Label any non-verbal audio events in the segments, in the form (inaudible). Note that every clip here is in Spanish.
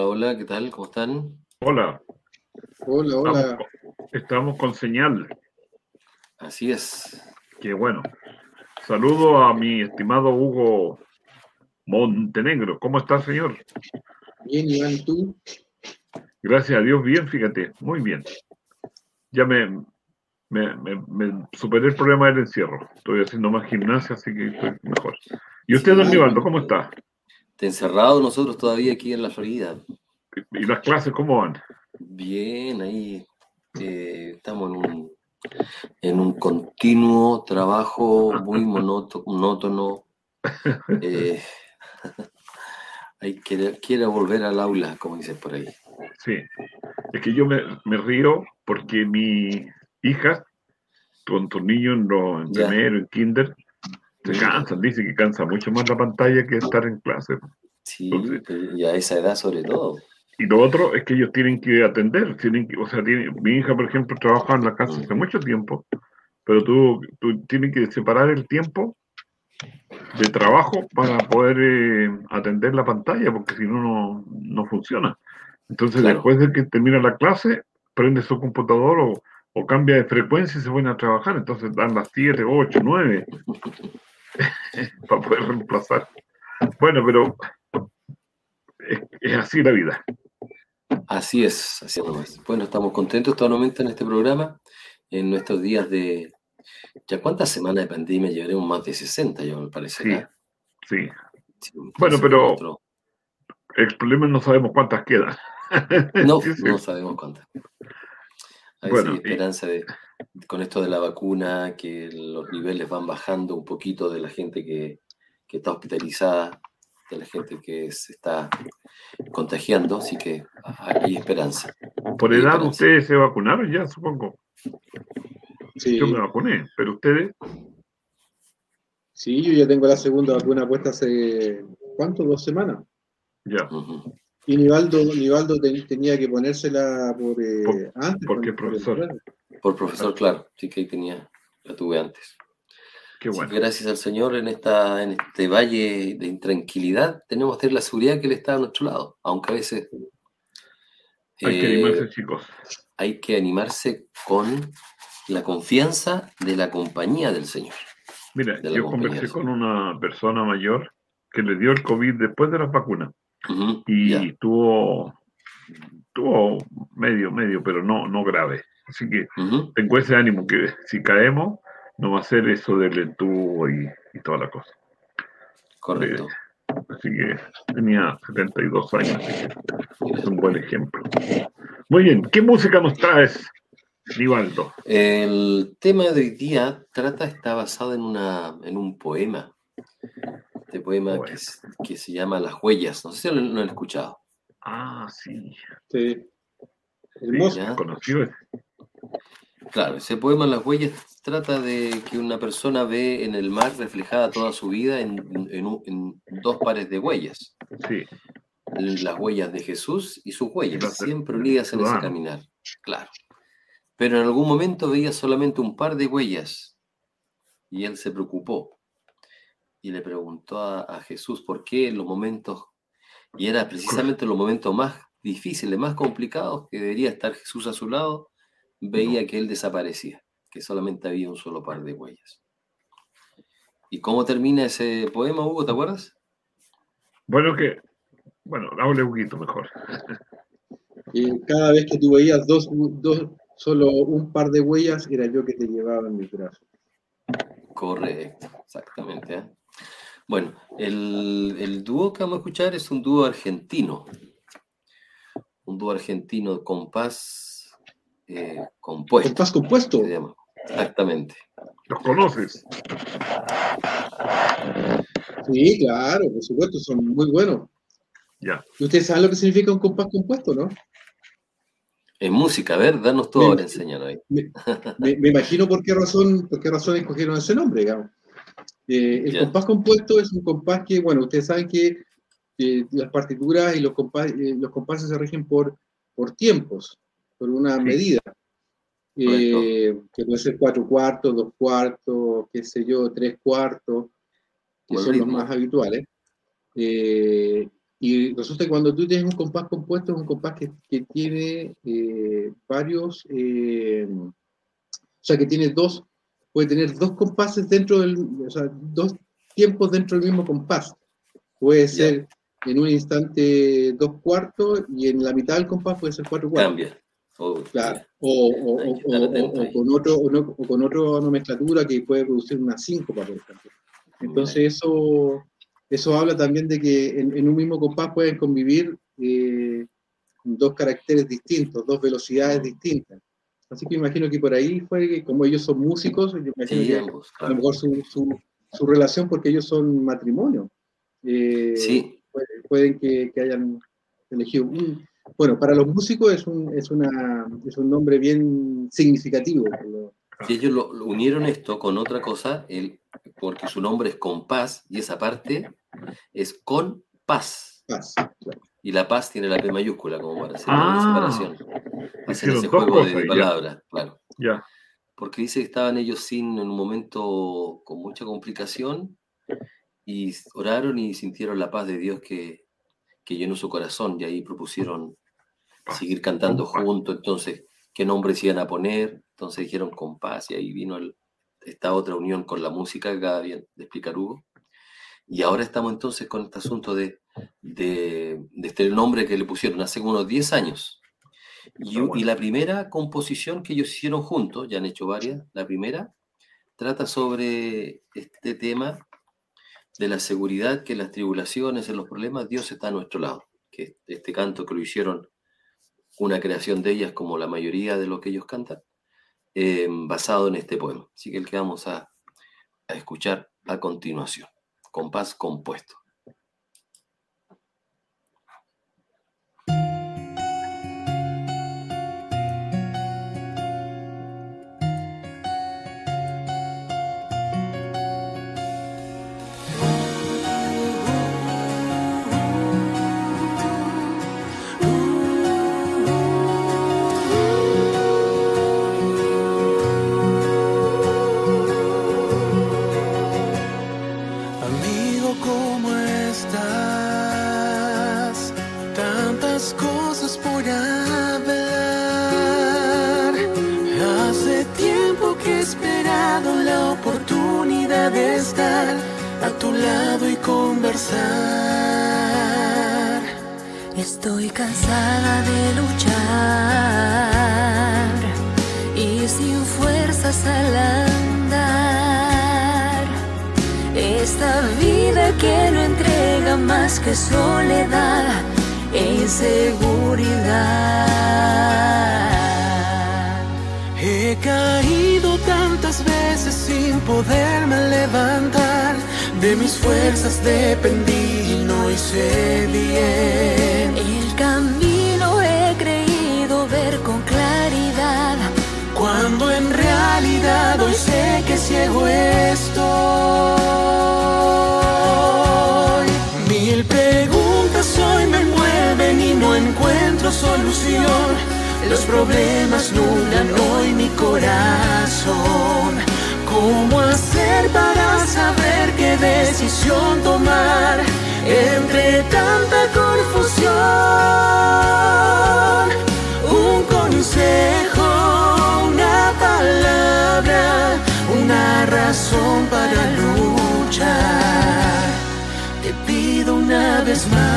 Hola, hola, ¿qué tal? ¿Cómo están? Hola. Hola, hola. Estamos, estamos con señal. Así es. Qué bueno. Saludo a mi estimado Hugo Montenegro. ¿Cómo está, señor? Bien, Iván, ¿y tú? Gracias a Dios, bien, fíjate, muy bien. Ya me, me, me- me superé el problema del encierro. Estoy haciendo más gimnasia, así que estoy mejor. ¿Y usted, don Nivaldo, cómo está? Te encerrado nosotros todavía aquí en la Florida. ¿Y las clases cómo van? Bien, ahí eh, estamos en un, en un continuo trabajo muy monótono. (laughs) Eh, (laughs) hay que quiere volver al aula, como dicen por ahí. Sí. Es que yo me, me río porque mi hija, con tus niños en, lo- en primero, en kinder, se cansan. Dice que cansa mucho más la pantalla que estar en clase. Sí, Entonces- y a esa edad sobre todo. Y lo otro es que ellos tienen que atender, tienen que, o sea, tiene- mi hija, por ejemplo, trabaja en la casa hace mucho tiempo, pero tú, tú tienes que separar el tiempo de trabajo para poder eh, atender la pantalla, porque si no, no, no funciona. Entonces, Claro. después de que termina la clase, prende su computador o, o cambia de frecuencia y se pone a trabajar. Entonces, dan las 7, 8, 9 (laughs) para poder reemplazar. Bueno, pero es, es así la vida. Así es, así nomás. Bueno, estamos contentos totalmente en este programa, en nuestros días de... ¿Ya cuántas semanas de pandemia? Llevaremos más de 60, yo me parece. Sí, sí. Sí, Bueno, pero- nosotros- El problema es no sabemos cuántas quedan. No, (laughs) Sí, sí. no sabemos cuántas. Hay Bueno, sí, esperanza de, con esto de la vacuna, que los niveles van bajando un poquito de la gente que, que está hospitalizada, de la gente que se está contagiando, así que hay esperanza. Por edad esperanza. ustedes se vacunaron ya, supongo. Sí, Yo me vacuné, pero ustedes, sí, yo ya tengo la segunda vacuna puesta hace, ¿cuánto? ¿Dos semanas? ya. Y Nivaldo, Nivaldo te- tenía que ponérsela por, eh, Por- antes. porque por- profesor. Por profesor, claro, sí que ahí tenía, la tuve antes. Qué bueno. gracias al Señor en, esta, en este valle de intranquilidad tenemos que tener la seguridad que Él está a nuestro lado, aunque a veces Hay que eh, animarse, chicos. hay que animarse con la confianza de la compañía del Señor. Mira, de yo conversé con una persona mayor que le dio el COVID después de las vacunas y tuvo, tuvo medio, medio, pero no, no grave. Así que Ujú, tengo ese ánimo que si caemos, no va a ser eso del entubo y, y toda la cosa. correcto. Así que tenía 72 años, así que es un buen ejemplo. Muy bien, ¿qué música nos traes, Nivaldo? El tema de hoy día trata, está basado en, una, en un poema. Este poema que, Bueno. es- que se llama Las Huellas. No sé si lo, lo han escuchado. Ah, sí, Sí. sí, Hermoso. Ya. conocido. Claro, ese poema Las Huellas trata de que una persona ve en el mar reflejada toda su vida en, en dos pares de huellas. Sí, Las huellas de Jesús y sus huellas, Las siempre unidas en ese caminar. Claro. Pero en algún momento veía solamente un par de huellas y él se preocupó y le preguntó a, a Jesús por qué en los momentos, y era precisamente en los momentos más difíciles, más complicados, que debería estar Jesús a su lado, veía que él desaparecía, que solamente había un solo par de huellas. ¿Y cómo termina ese poema, Hugo? ¿Te acuerdas? bueno que, bueno, hable un poquito mejor. (laughs) Y cada vez que tú veías dos, dos, solo un par de huellas, era yo que te llevaba en mis brazos. Correcto, exactamente. ¿eh? Bueno, el, el dúo que vamos a escuchar es un dúo argentino. Un dúo argentino compás eh, compuesto. ¿Compás compuesto? se llama. Exactamente. ¿Los conoces? Sí, claro, por supuesto, son muy buenos. Ya. ¿Y ustedes saben lo que significa un compás compuesto, no? En música, a ver, danos todo Me- ahora, enséñanos ahí. Me, me- me imagino por qué razón, por qué razón escogieron ese nombre, digamos. Eh, el compás compuesto es un compás que, bueno, ustedes saben que eh, las partituras y los, compás, eh, los compases se rigen por, por tiempos, por una Sí. medida. Eh, que puede ser cuatro cuartos, dos cuartos, qué sé yo, tres cuartos, que Buen son los ritmo. más habituales. Eh, y resulta que cuando tú tienes un compás compuesto, es un compás que, que tiene eh, varios, eh, o sea, que tiene dos, puede tener dos compases dentro del, o sea, dos tiempos dentro del mismo compás. Puede ser en un instante dos cuartos y en la mitad del compás puede ser cuatro cuartos. Cambia. Oh, Claro. O, o- o- o- con otro, no- o con otra nomenclatura que puede producir una síncopa, por ejemplo. Entonces eso, eso habla también de que en, en un mismo compás pueden convivir eh, dos caracteres distintos, dos velocidades Mm. distintas. Así que imagino que por ahí fue que como ellos son músicos, yo imagino Sí, que ambos, a claro. lo mejor su, su, su relación, porque ellos son matrimonio, eh, Sí, puede- pueden que, que hayan elegido un... Bueno, para los músicos es un, es una, es un nombre bien significativo. y ellos lo, lo unieron esto con otra cosa, el, porque su nombre es compás y esa parte es con paz. Paz. Y la paz tiene la P mayúscula, como para hacer Ah. una separación. Hacen ese juego de palabras, claro. Ya. Porque dice que estaban ellos sin, en un momento con mucha complicación, y oraron y sintieron la paz de Dios que, que llenó su corazón, y ahí propusieron seguir cantando juntos, entonces, ¿qué nombres iban a poner? Entonces dijeron con paz, y ahí vino el- esta otra unión con la música que acaba de explicar Hugo. Y ahora estamos entonces con este asunto de, de, de este nombre que le pusieron hace unos 10 años. Y, bueno. y la primera composición que ellos hicieron juntos, ya han hecho varias, la primera trata sobre este tema de la seguridad que en las tribulaciones, en los problemas, Dios está a nuestro lado. Que este canto que lo hicieron una creación de ellas, como la mayoría de lo que ellos cantan, eh, basado en este poema. Así que el que vamos a, a escuchar a continuación, compás compuesto. Estoy cansada de luchar y sin fuerzas al andar. Esta vida que no entrega más que soledad e inseguridad. He caído tantas veces sin poderme levantar. De mis fuerzas dependí y no hice bien. El camino he creído ver con claridad. Cuando en realidad hoy sé que ciego estoy. Mil preguntas hoy me mueven y no encuentro solución. Los problemas nublan hoy mi corazón. ¿Cómo hacer para saber qué decisión tomar entre tanta confusión? Un consejo, una palabra, una razón para luchar. Te pido una vez más.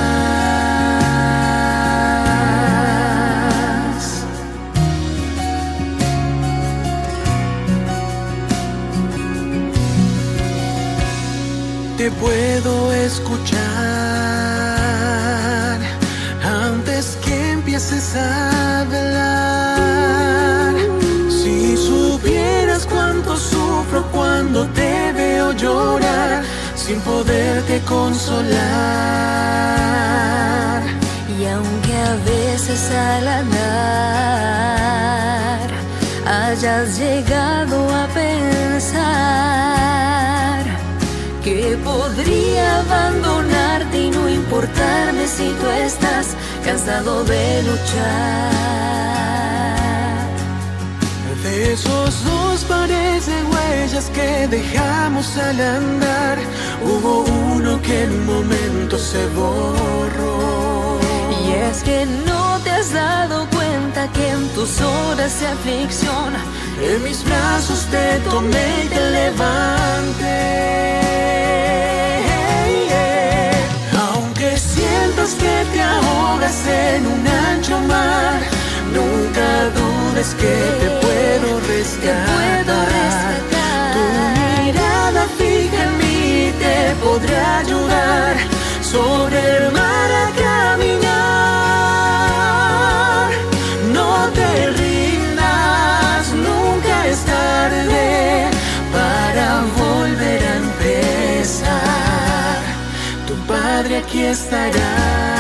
Puedo escuchar antes que empieces a hablar. Si supieras cuánto sufro cuando te veo llorar sin poderte consolar. Y aunque a veces al andar hayas llegado a pensar que podría abandonarte y no importarme si tú estás cansado de luchar. De esos dos pares de huellas que dejamos al andar, hubo uno que en un momento se borró. Y es que no te has dado cuenta que en tus horas de aflicción En mis brazos te tomé y te levanté. Sientas que te ahogas en un ancho mar, nunca dudes que te puedo rescatar. Tu mirada fija en mí te podrá ayudar sobre el mar a caminar. Padre aquí estará.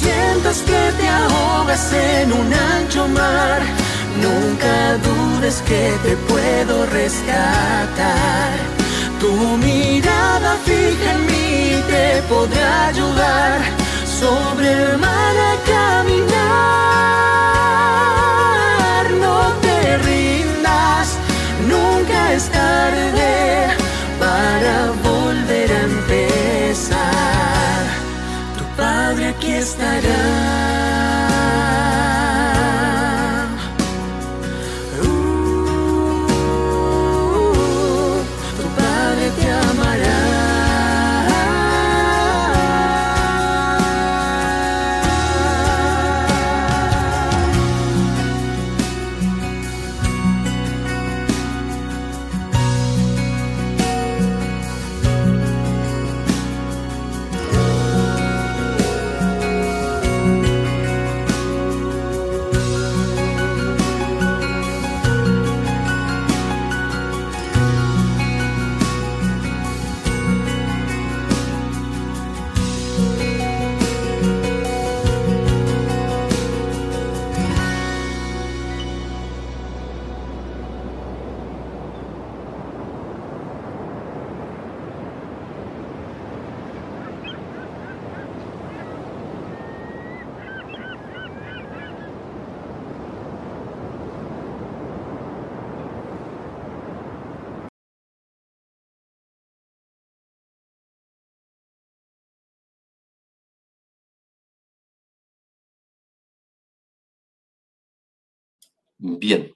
Sientas que te ahogas en un ancho mar, nunca dudes que te puedo rescatar. Tu mirada fija en mí te podrá ayudar sobre el mar a caminar. No te rindas, nunca es tarde para volver a empezar tu Padre aquí estará. Bien,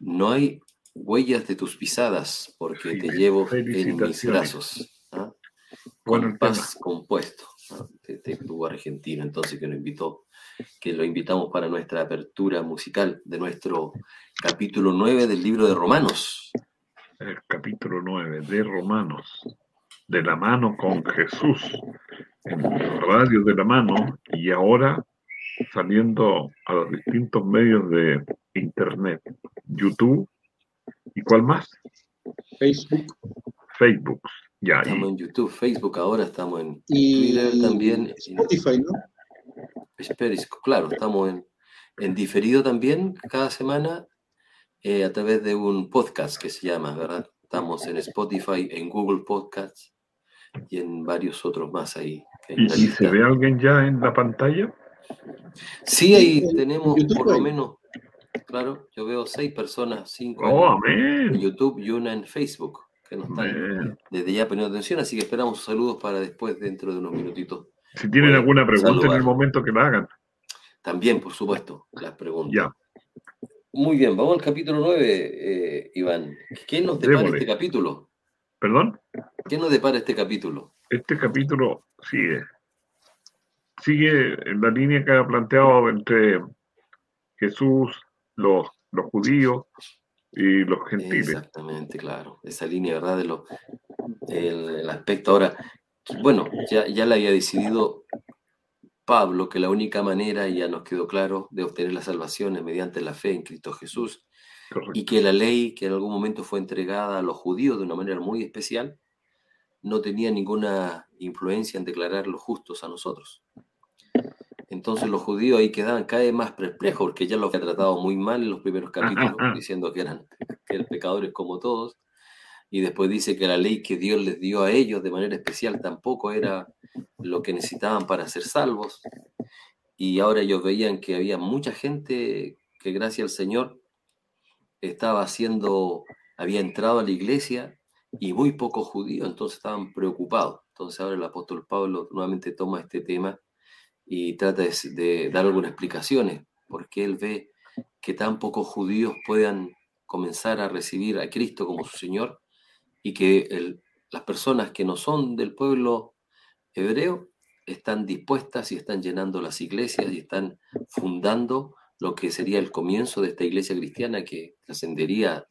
no hay huellas de tus pisadas porque te llevo en mis brazos. ¿ah? Bueno, el Compás compuesto ¿ah? este grupo argentino, entonces que nos invitó, que lo invitamos para nuestra apertura musical de nuestro capítulo 9 del libro de Romanos. el capítulo 9 de Romanos, de la mano con Jesús, en Radio de la Mano y ahora saliendo a los distintos medios de Internet, YouTube y cuál más, Facebook Facebook. Ya, Estamos y en YouTube, Facebook, ahora estamos en y Twitter también. Spotify, ¿no? Periscope, claro, estamos en, en diferido también cada semana eh, a través de un podcast que se llama, ¿verdad? Estamos en Spotify, en Google Podcasts y en varios otros más ahí. ¿Y, y se ve alguien ya en la pantalla? Sí, ahí en- tenemos por lo menos, claro, yo veo seis personas, cinco Oh, en, en amén. YouTube y una en Facebook, que nos están desde ya poniendo atención, así que esperamos sus saludos para después, dentro de unos minutitos. Si tienen Bueno, alguna pregunta en el momento que la hagan. También, por supuesto, las preguntas. Ya. Muy bien, vamos al capítulo 9, eh, Iván. ¿Qué nos depara este capítulo? ¿Perdón? ¿Qué nos depara este capítulo? Este capítulo sigue. Sigue en la línea que ha planteado entre Jesús, los, los judíos y los gentiles. Exactamente, claro. Esa línea, ¿verdad? De lo, el, el aspecto ahora. bueno, ya, ya le había decidido Pablo que la única manera, ya nos quedó claro, de obtener la salvación es mediante la fe en Cristo Jesús, y que la ley que en algún momento fue entregada a los judíos de una manera muy especial, no tenía ninguna influencia en declararlos justos a nosotros. Entonces los judíos ahí quedaban cada vez más perplejos, porque ya los había tratado muy mal en los primeros capítulos, diciendo que eran, que eran pecadores como todos, y después dice que la ley que Dios les dio a ellos de manera especial tampoco era lo que necesitaban para ser salvos. Y ahora ellos veían que había mucha gente que gracias al Señor estaba haciendo, había entrado a la iglesia y muy pocos judíos, entonces estaban preocupados. Entonces ahora el apóstol Pablo nuevamente toma este tema y trata de, dar algunas explicaciones, porque él ve que tan pocos judíos puedan comenzar a recibir a Cristo como su Señor y que las personas que no son del pueblo hebreo están dispuestas y están llenando las iglesias y están fundando lo que sería el comienzo de esta iglesia cristiana que trascendería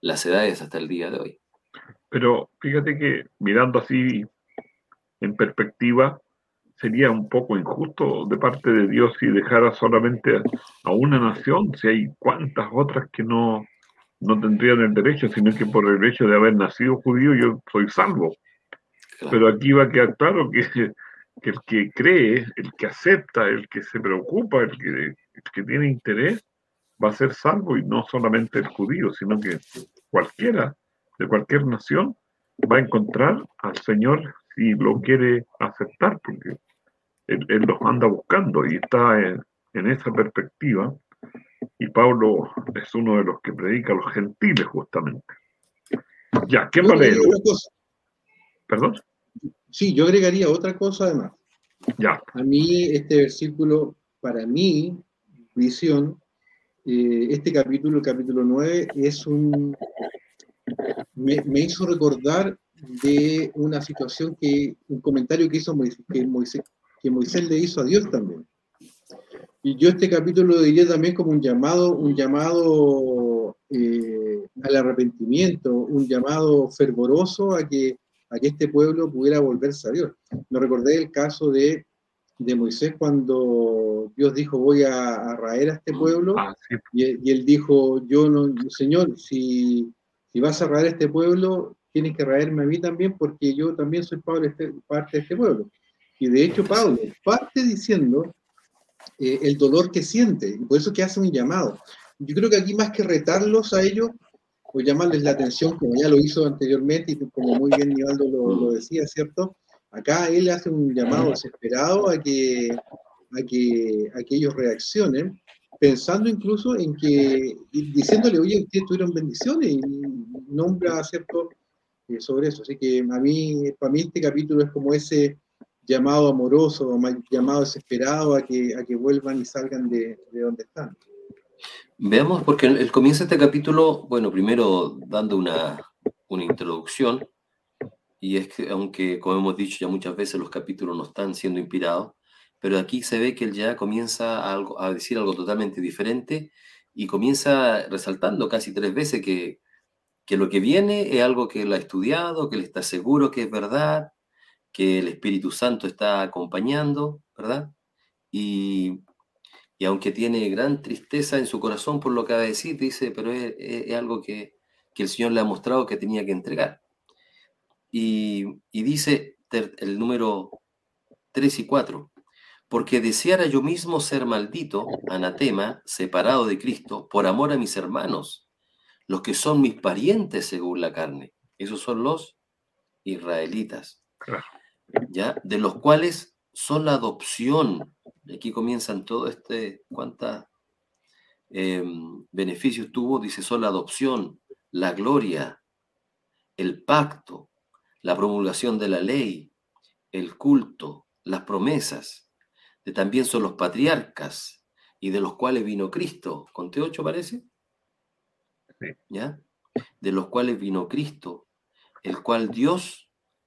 las edades hasta el día de hoy. Pero fíjate que mirando así en perspectiva, sería un poco injusto de parte de Dios si dejara solamente a una nación, si hay cuantas otras que no, no tendrían el derecho, sino que por el hecho de haber nacido judío yo soy salvo. Pero aquí va a quedar claro que, que, el que cree, el que acepta, el que se preocupa, el que, el que tiene interés, va a ser salvo y no solamente el judío, sino que cualquiera de cualquier nación va a encontrar al Señor si lo quiere aceptar, porque Él, los anda buscando y está en, en esa perspectiva y Pablo es uno de los que predica a los gentiles justamente. Ya, ¿qué más ¿Perdón? Sí, yo agregaría otra cosa además. Ya. A mí este versículo, para mí, visión, eh, este capítulo, el capítulo 9, es un... Me, hizo recordar de una situación que, un comentario que hizo que Moisés, que Moisés le hizo a Dios también. Y yo este capítulo lo diría también como un llamado, un llamado eh, al arrepentimiento, un llamado fervoroso a que, a que este pueblo pudiera volverse a Dios. Me recordé el caso de, de Moisés cuando Dios dijo voy a, raer a este pueblo ah, y, él dijo yo no, Señor, si, si vas a raer a este pueblo, tienes que raerme a mí también porque yo también soy este, parte de este pueblo. Y de hecho Pablo parte diciendo eh, el dolor que siente, y por eso que hace un llamado. Yo creo que aquí más que retarlos a ellos, o llamarles la atención, como ya lo hizo anteriormente, y como muy bien Nivaldo lo, decía, ¿cierto? Acá él hace un llamado desesperado a que, a que, a que ellos reaccionen, pensando incluso en que, diciéndole, oye, ustedes tuvieron bendiciones, y nombra, ¿cierto?, eh, sobre eso. Así que a mí, para mí este capítulo es como ese llamado amoroso, llamado desesperado a que, a que vuelvan y salgan de, de donde están. Veamos, porque el, comienzo de este capítulo, bueno, primero dando una, una introducción, y es que, aunque como hemos dicho ya muchas veces, los capítulos no están siendo inspirados, pero aquí se ve que él ya comienza a, algo, a decir algo totalmente diferente y comienza resaltando casi tres veces que, que lo que viene es algo que él ha estudiado, que él está seguro que es verdad, que el Espíritu Santo está acompañando, ¿verdad? Y, aunque tiene gran tristeza en su corazón por lo que va a decir, dice, pero es, algo que, el Señor le ha mostrado que tenía que entregar. Y, y dice el número 3 y 4, porque deseara yo mismo ser maldito, anatema, separado de Cristo, por amor a mis hermanos, los que son mis parientes según la carne. Esos son los israelitas. ¿Ya? De los cuales son la adopción. Aquí comienzan todo este, cuántos em, beneficios tuvo, dice, son la adopción, la gloria, el pacto, la promulgación de la ley, el culto, las promesas, de también son los patriarcas y de los cuales vino Cristo. ¿Conté ocho parece? ¿Ya? De los cuales vino Cristo, el cual Dios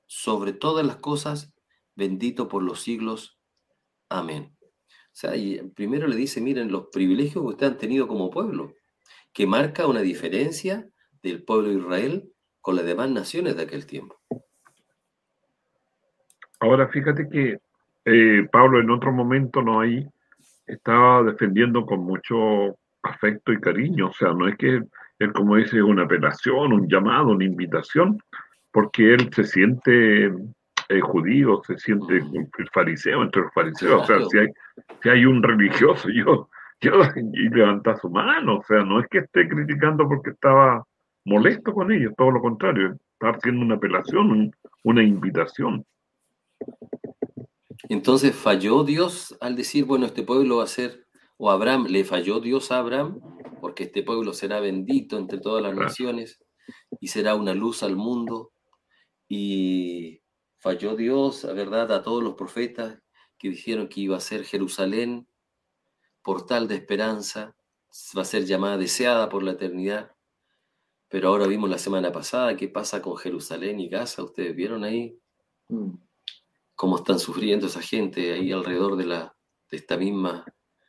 sobre todas las cosas, bendito por los siglos. Amén. O sea, y primero le dice, miren los privilegios que ustedes han tenido como pueblo, que marca una diferencia del pueblo de Israel con las demás naciones de aquel tiempo. Ahora fíjate que eh, Pablo en otro momento no ahí estaba defendiendo con mucho afecto y cariño, o sea, no es que él como dice una apelación, un llamado, una invitación, porque él se siente eh, judío, se siente fariseo entre los fariseos, o sea, si hay, si hay un religioso, (laughs) yo, yo, y levanta su mano, o sea, no es que esté criticando porque estaba molesto con ellos, todo lo contrario, está haciendo una apelación, una invitación. Entonces falló Dios al decir, bueno, este pueblo va a ser, o Abraham, le falló Dios a Abraham, porque este pueblo será bendito entre todas las naciones y será una luz al mundo. Y falló Dios, la verdad, a todos los profetas que dijeron que iba a ser Jerusalén, portal de esperanza, va a ser llamada deseada por la eternidad. Pero ahora vimos la semana pasada qué pasa con Jerusalén y Gaza. ¿Ustedes vieron ahí? Mm cómo están sufriendo esa gente ahí alrededor de, la, de esta misma,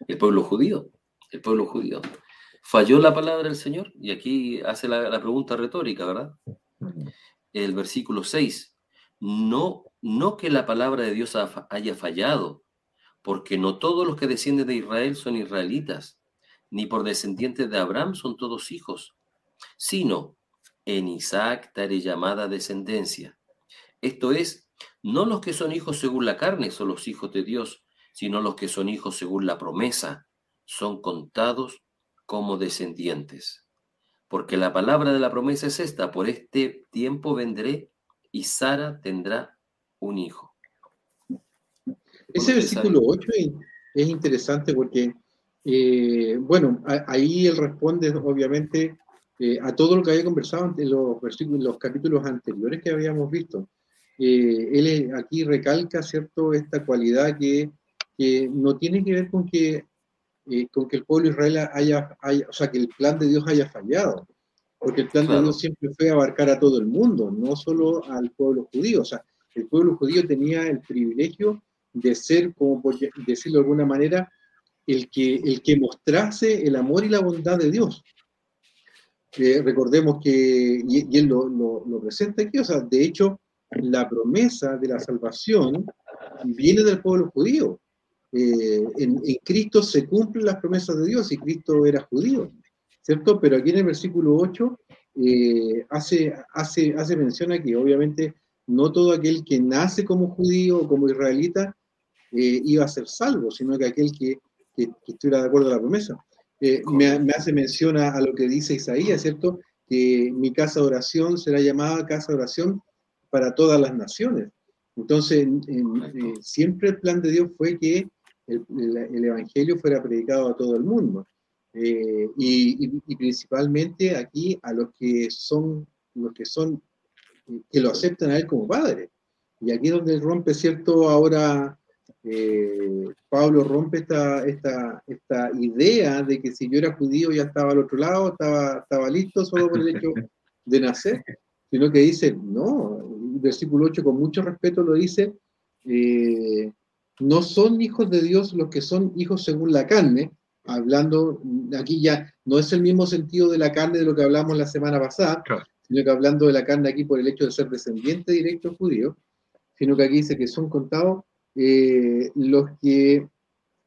el pueblo judío, el pueblo judío. Falló la palabra del Señor y aquí hace la, pregunta retórica, ¿verdad? El versículo 6, no, no que la palabra de Dios haya fallado, porque no todos los que descienden de Israel son israelitas, ni por descendientes de Abraham son todos hijos, sino en Isaac daré llamada descendencia. Esto es, no los que son hijos según la carne son los hijos de Dios, sino los que son hijos según la promesa, son contados como descendientes. Porque la palabra de la promesa es esta, por este tiempo vendré y Sara tendrá un hijo. Ese versículo 8 es interesante porque, eh, bueno, ahí él responde obviamente eh, a todo lo que había conversado en los, versículos, los capítulos anteriores que habíamos visto. Eh, él aquí recalca, ¿cierto?, esta cualidad que, no tiene que ver con que, eh, con que el pueblo de Israel haya, o sea, que el plan de Dios haya fallado, porque el plan de Dios siempre fue abarcar a todo el mundo, no solo al pueblo judío, o sea, el pueblo judío tenía el privilegio de ser, como por decirlo de alguna manera, el que, el que mostrase el amor y la bondad de Dios. Eh, recordemos que, y, él lo, lo, lo, presenta aquí, o sea, de hecho, la promesa de la salvación viene del pueblo judío. Eh, en, Cristo se cumplen las promesas de Dios y Cristo era judío, ¿cierto? Pero aquí en el versículo 8 eh, hace, hace, hace mención a que obviamente no todo aquel que nace como judío o como israelita eh, iba a ser salvo, sino que aquel que, que, estuviera de acuerdo a la promesa. Me, me, hace mención a, a, lo que dice Isaías, ¿cierto? Que mi casa de oración será llamada casa de oración para todas las naciones. Entonces, eh, siempre el plan de Dios fue que el, Evangelio fuera predicado a todo el mundo. Eh, y, principalmente aquí a los que son, los que son, que lo aceptan a Él como Padre. Y aquí es donde rompe, ¿cierto? Ahora eh, Pablo rompe esta, esta, esta idea de que si yo era judío ya estaba al otro lado, estaba, estaba listo solo por el hecho de nacer, sino que dice, no, versículo 8 con mucho respeto lo dice, eh, no son hijos de Dios los que son hijos según la carne, hablando, aquí ya no es el mismo sentido de la carne de lo que hablamos la semana pasada, sino que hablando de la carne aquí por el hecho de ser descendiente directo judío, sino que aquí dice que son contados eh, los que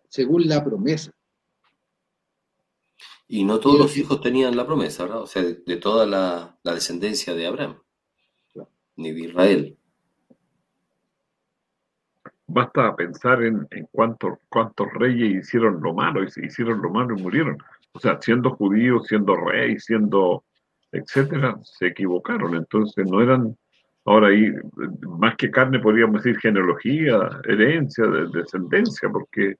según la promesa. Y no todos los hijos tenían la promesa, ¿verdad? O sea, de, toda la descendencia de Abraham ni de Israel. Basta pensar en, en cuántos, cuántos reyes hicieron lo malo, y hicieron lo malo y murieron. O sea, siendo judíos, siendo rey, siendo etcétera, se equivocaron. Entonces no eran, ahora ahí, más que carne podríamos decir genealogía, herencia, descendencia, porque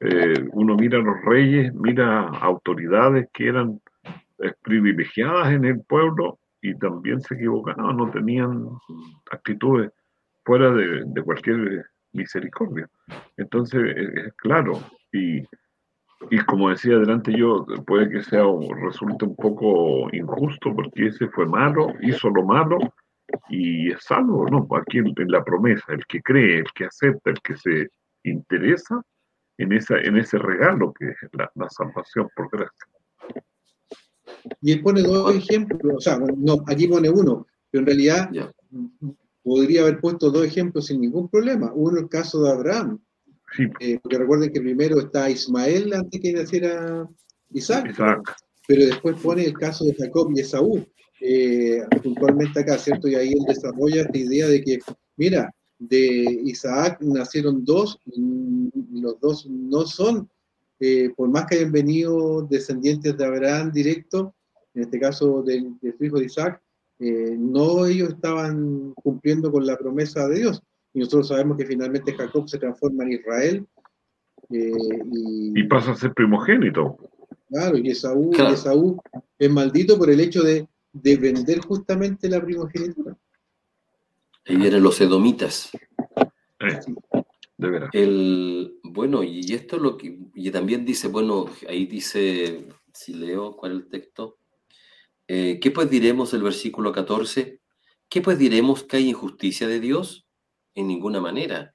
eh, uno mira a los reyes, mira autoridades que eran eh, privilegiadas en el pueblo y también se equivocaban, no tenían actitudes fuera de, cualquier misericordia. Entonces, es claro, y, y, como decía adelante yo, puede que sea resulte un poco injusto porque ese fue malo, hizo lo malo y es salvo, ¿no? Aquí en, la promesa, el que cree, el que acepta, el que se interesa en, esa, en ese regalo que es la, la salvación por gracia. Y él pone dos ejemplos, o sea, no, aquí pone uno, pero en realidad podría haber puesto dos ejemplos sin ningún problema. Uno, el caso de Abraham. Eh, porque recuerden que primero está Ismael antes que naciera Isaac. Pero después pone el caso de Jacob y Esaú, eh, puntualmente acá, ¿cierto? Y ahí él desarrolla esta idea de que, mira, de Isaac nacieron dos, y los dos no son, eh, por más que hayan venido descendientes de Abraham directo, en este caso del, su hijo de Isaac, eh, no ellos estaban cumpliendo con la promesa de Dios. Y nosotros sabemos que finalmente Jacob se transforma en Israel. y, pasa a ser primogénito. Claro, y Esaú, Esaú es maldito por el hecho de, vender justamente la primogenitura. Ahí vienen los edomitas. Eh, de veras. El, bueno, y esto es lo que. Y también dice, bueno, ahí dice, si leo cuál es el texto. Eh, ¿Qué pues diremos el versículo 14? ¿Qué pues diremos que hay injusticia de Dios? En ninguna manera.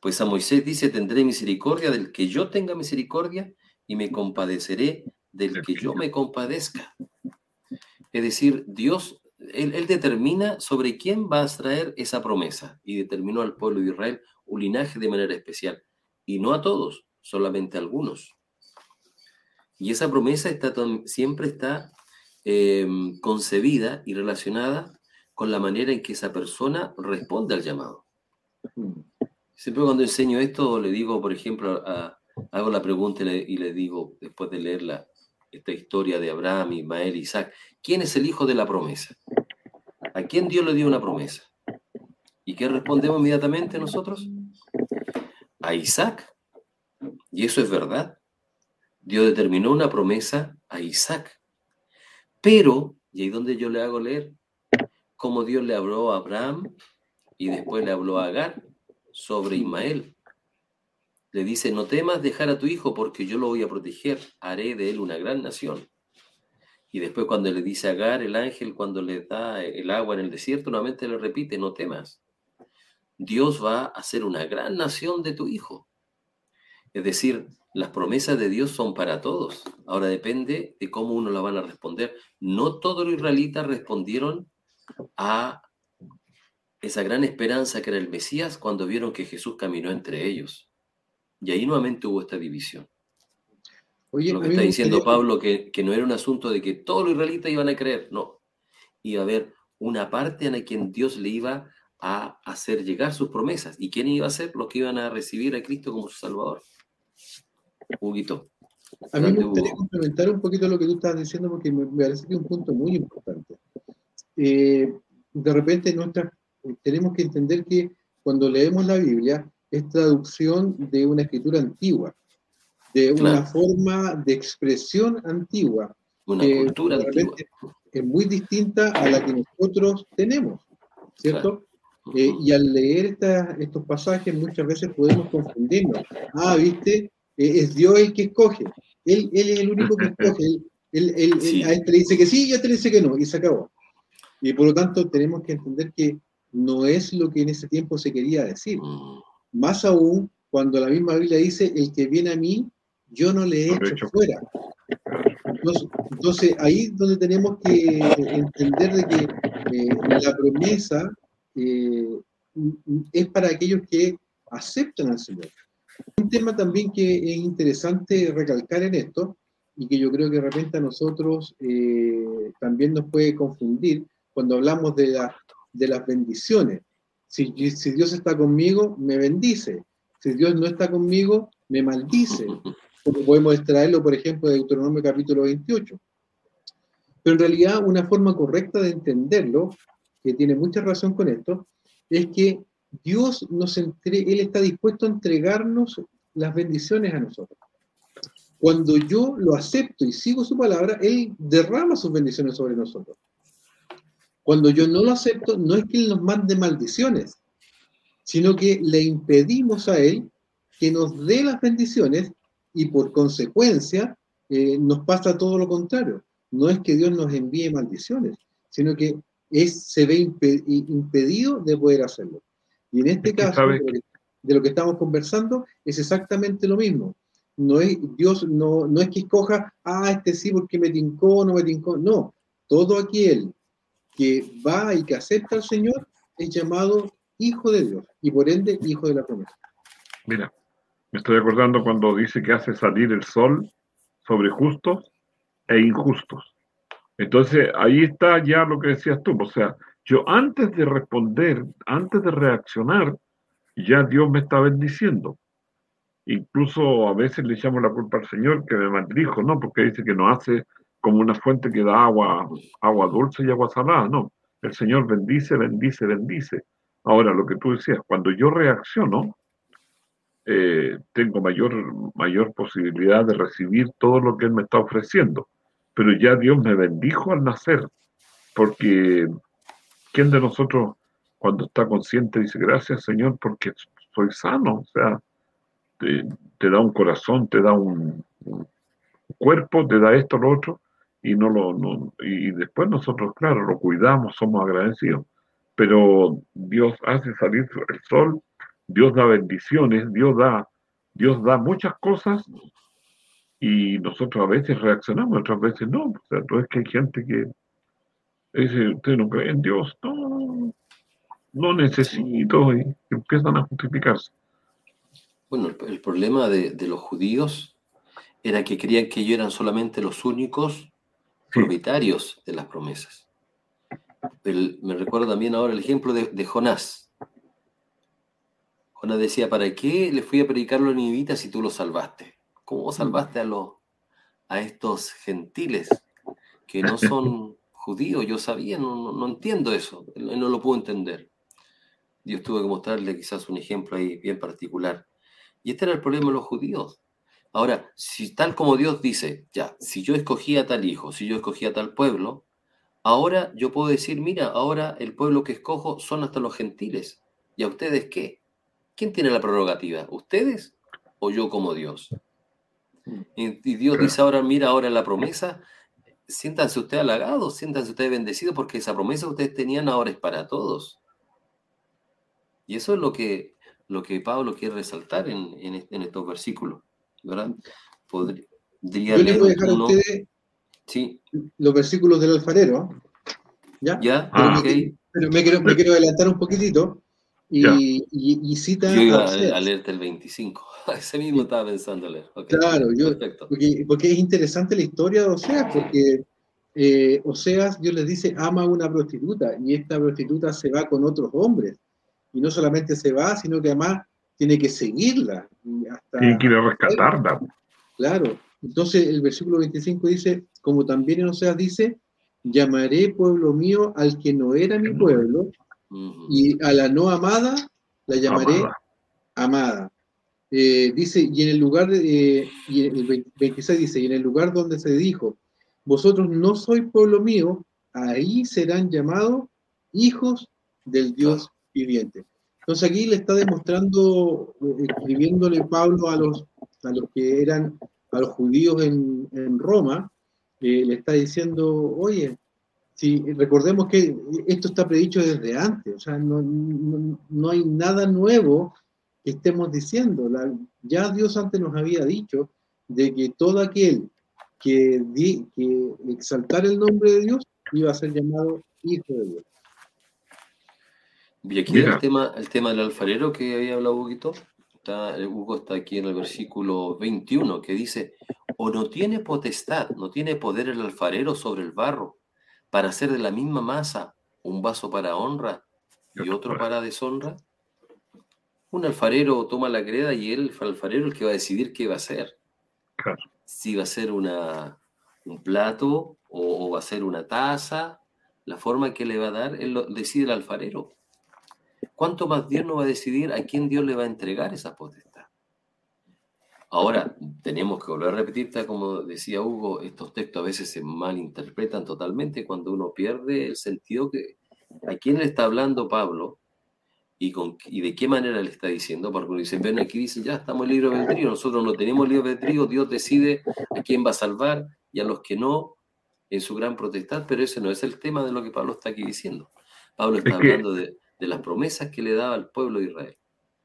Pues a Moisés dice, tendré misericordia del que yo tenga misericordia y me compadeceré del que yo me compadezca. Es decir, Dios, él, determina sobre quién va a traer esa promesa y determinó al pueblo de Israel un linaje de manera especial. Y no a todos, solamente a algunos. Y esa promesa está, siempre está em, concebida y relacionada con la manera en que esa persona responde al llamado. Siempre cuando enseño esto le digo, por ejemplo, hago la pregunta y le, digo, después de leer esta historia de Abraham, Ismael, Isaac, ¿quién es el hijo de la promesa? ¿A quién Dios le dio una promesa? ¿Y qué respondemos inmediatamente nosotros? A Isaac. Y eso es verdad. Dios determinó una promesa a Isaac. Pero, y ahí donde yo le hago leer, como Dios le habló a Abraham y después le habló a Agar sobre Ismael le dice, no temas dejar a tu hijo porque yo lo voy a proteger, haré de él una gran nación. Y después cuando le dice Agar, el ángel, cuando le da el agua en el desierto, nuevamente le repite, no temas. Dios va a hacer una gran nación de tu hijo. Es decir, las promesas de Dios son para todos. Ahora depende de cómo uno la van a responder. No todos los israelitas respondieron a esa gran esperanza que era el Mesías cuando vieron que Jesús caminó entre ellos. Y ahí nuevamente hubo esta división. Oye, lo que está diciendo Pablo, que, que, no era un asunto de que todos los israelitas iban a creer, no. Iba a haber una parte en la quien Dios le iba a hacer llegar sus promesas. ¿Y quién iba a ser? Los que iban a recibir a Cristo como su Salvador. Huguito. A mí me gustaría complementar un poquito lo que tú estás diciendo porque me, parece que es un punto muy importante. Eh, de repente tenemos que entender que cuando leemos la Biblia, es traducción de una escritura antigua, de una forma de expresión antigua. Una cultura antigua. Es muy distinta a la que nosotros tenemos, ¿cierto? Eh, y al leer estos pasajes muchas veces podemos confundirnos. Ah, viste, es Dios el que escoge. Él, él es el único que (laughs) escoge. Él, él, a este le dice que sí y a este le dice que no, y se acabó. Y por lo tanto tenemos que entender que no es lo que en ese tiempo se quería decir. Mm. Más aún cuando la misma Biblia dice, el que viene a mí, yo no le he hecho fuera. Entonces, ahí es donde tenemos que entender de que eh, la promesa eh, es para aquellos que aceptan al Señor. Un tema también que es interesante recalcar en esto, y que yo creo que de repente a nosotros eh, también nos puede confundir cuando hablamos de, de las bendiciones. Si, Dios está conmigo, me bendice. Si Dios no está conmigo, me maldice. Como podemos extraerlo, por ejemplo, de Deuteronomio capítulo 28. Pero en realidad una forma correcta de entenderlo, que tiene mucha razón con esto, es que Dios nos entre, Él está dispuesto a entregarnos las bendiciones a nosotros. Cuando yo lo acepto y sigo su palabra, Él derrama sus bendiciones sobre nosotros. Cuando yo no lo acepto, no es que Él nos mande maldiciones, sino que le impedimos a Él que nos dé las bendiciones y por consecuencia eh, nos pasa todo lo contrario. No es que Dios nos envíe maldiciones, sino que es, se ve impedido de poder hacerlo. Y en este caso, de lo que estamos conversando, es exactamente lo mismo. No es, Dios no, no es que escoja, ah, este sí porque me tincó, no me tincó. No, todo aquel que va y que acepta al Señor, es llamado hijo de Dios y por ende hijo de la promesa. Mira, me estoy acordando cuando dice que hace salir el sol sobre justos e injustos. Entonces, ahí está ya lo que decías tú. O sea, yo antes de responder, antes de reaccionar, ya Dios me está bendiciendo. Incluso a veces le llamo la culpa al Señor que me maldijo, ¿no? Porque dice que no hace como una fuente que da agua, agua dulce y agua salada, no. El Señor bendice, bendice, bendice. Ahora, lo que tú decías, cuando yo reacciono, eh, tengo mayor, mayor posibilidad de recibir todo lo que Él me está ofreciendo. Pero ya Dios me bendijo al nacer, porque ¿quién de nosotros cuando está consciente dice gracias Señor porque soy sano? O sea, te, da un corazón, te da un, cuerpo, te da esto, lo otro, y no lo, y después nosotros, claro, lo cuidamos, somos agradecidos. Pero Dios hace salir el sol Dios da bendiciones, Dios da, Dios da muchas cosas y nosotros a veces reaccionamos, otras veces no. O sea, no es que hay gente que dice, usted no cree en Dios, no, no necesito, y empiezan a justificarse. Bueno, el, problema de, los judíos era que creían que ellos eran solamente los únicos propietarios de las promesas. me recuerdo también ahora el ejemplo de Jonás. Jonás decía, ¿para qué le fui a predicar a los ninivitas si tú los salvaste? ¿Cómo salvaste a, los, a estos gentiles que no son judíos? Yo sabía, no, entiendo eso, no lo puedo entender. Dios tuvo que mostrarle quizás un ejemplo ahí bien particular. Y este era el problema de los judíos. Ahora, si tal como Dios dice, ya, si yo escogía tal hijo, si yo escogía tal pueblo, ahora yo puedo decir, mira, ahora el pueblo que escojo son hasta los gentiles. ¿Y a ustedes qué? ¿Quién tiene la prerrogativa? ¿Ustedes o yo como Dios? Y, Dios dice ahora, mira ahora la promesa, siéntanse ustedes halagados, siéntanse ustedes bendecidos porque esa promesa que ustedes tenían ahora es para todos. Y eso es lo que, lo que Pablo quiere resaltar en, en, estos versículos. ¿verdad? Podría, yo les voy a dejar a ustedes sí. los versículos del alfarero. ¿Ya? ¿Ya? pero me, quiero, me quiero adelantar un poquitito y, y, cita. Yo iba a, leerte el 25. (laughs) Ese mismo estaba pensando leer. Claro, yo, porque, porque, es interesante la historia de Oseas, porque eh, Oseas, Dios les dice, ama a una prostituta, y esta prostituta se va con otros hombres. Y no solamente se va, sino que además tiene que seguirla. Hasta, tiene que ir a rescatarla. Claro. Entonces el versículo 25 dice, como también en Oseas dice, llamaré pueblo mío al que no era mi pueblo, y a la no amada la llamaré amada. Eh, dice, y en el lugar, de, y el 26 dice, y en el lugar donde se dijo, vosotros no sois pueblo mío, ahí serán llamados hijos del Dios viviente. Entonces aquí le está demostrando, eh, escribiéndole Pablo a los, a los que eran, a los judíos en, en Roma, eh, le está diciendo, oye, Sí, recordemos que esto está predicho desde antes, o sea, no, hay nada nuevo que estemos diciendo. ya Dios antes nos había dicho de que todo aquel que, que exaltara el nombre de Dios iba a ser llamado hijo de Dios. Y aquí el tema, el tema del alfarero que había hablado Hugo, está, Hugo está aquí en el versículo 21 que dice, o no tiene potestad, no tiene poder el alfarero sobre el barro para hacer de la misma masa un vaso para honra y otro para deshonra? Un alfarero toma la greda y él, el alfarero, el que va a decidir qué va a hacer. Si va a ser una, un plato o, va a ser una taza, la forma que le va a dar, él lo decide el alfarero. ¿Cuánto más Dios no va a decidir a quién Dios le va a entregar esa potestad? Ahora, tenemos que volver a repetir, como decía Hugo, estos textos a veces se malinterpretan totalmente cuando uno pierde el sentido que a quién le está hablando Pablo y, con, y de qué manera le está diciendo, porque uno dice, ven aquí dicen, ya estamos libro de nosotros no tenemos libro de Dios decide a quién va a salvar y a los que no en su gran protestad, pero ese no es el tema de lo que Pablo está aquí diciendo. Pablo está hablando de, de las promesas que le daba al pueblo de Israel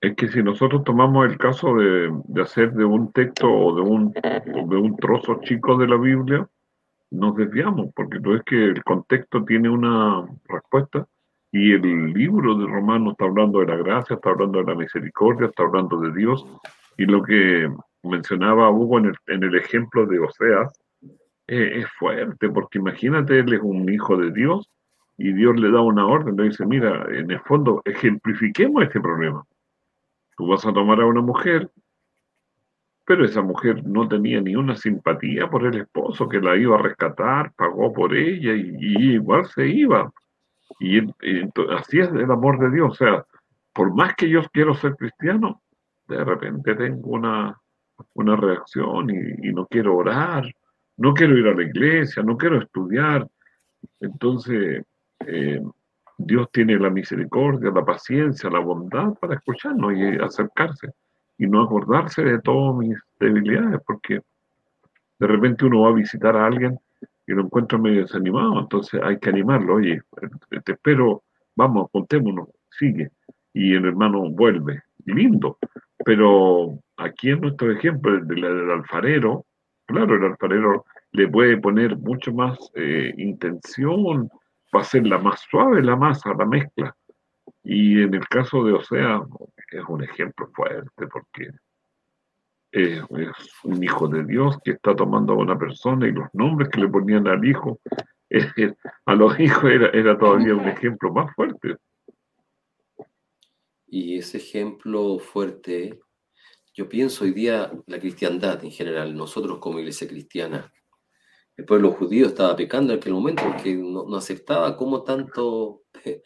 es que si nosotros tomamos el caso de, hacer de un texto o de un, de un trozo chico de la Biblia, nos desviamos, porque no es que el contexto tiene una respuesta Y el libro de Romanos está hablando de la gracia, está hablando de la misericordia, está hablando de Dios. Y lo que mencionaba Hugo en el, en el ejemplo de Oseas eh, es fuerte, porque imagínate, él es un hijo de Dios y Dios le da una orden, le dice, mira, en el fondo, ejemplifiquemos este problema. Tú vas a tomar a una mujer, pero esa mujer no tenía ni una simpatía por el esposo que la iba a rescatar, pagó por ella y igual se iba. Y, así es el amor de Dios. O sea, por más que yo quiero ser cristiano, de repente tengo una, una reacción y, no quiero orar, no quiero ir a la iglesia, no quiero estudiar. Entonces, eh, Dios tiene la misericordia, la paciencia, la bondad para escucharnos y acercarse y no acordarse de todas mis debilidades, porque de repente uno va a visitar a alguien y lo encuentro medio desanimado, entonces hay que animarlo, oye, te espero, vamos, contémonos, sigue. Y el hermano vuelve, lindo. Pero aquí en nuestro ejemplo, el del alfarero, claro, el alfarero le puede poner mucho más eh, intención, va a ser la más suave la masa, la mezcla. Y en el caso de Osea, es un ejemplo fuerte porque es, un hijo de Dios que está tomando a una persona y los nombres que le ponían al hijo, a los hijos era, era todavía un ejemplo más fuerte. Y ese ejemplo fuerte, yo pienso hoy día la cristiandad en general, nosotros como iglesia cristiana, el pueblo judío estaba pecando en aquel momento porque no, aceptaba cómo tanto, (laughs)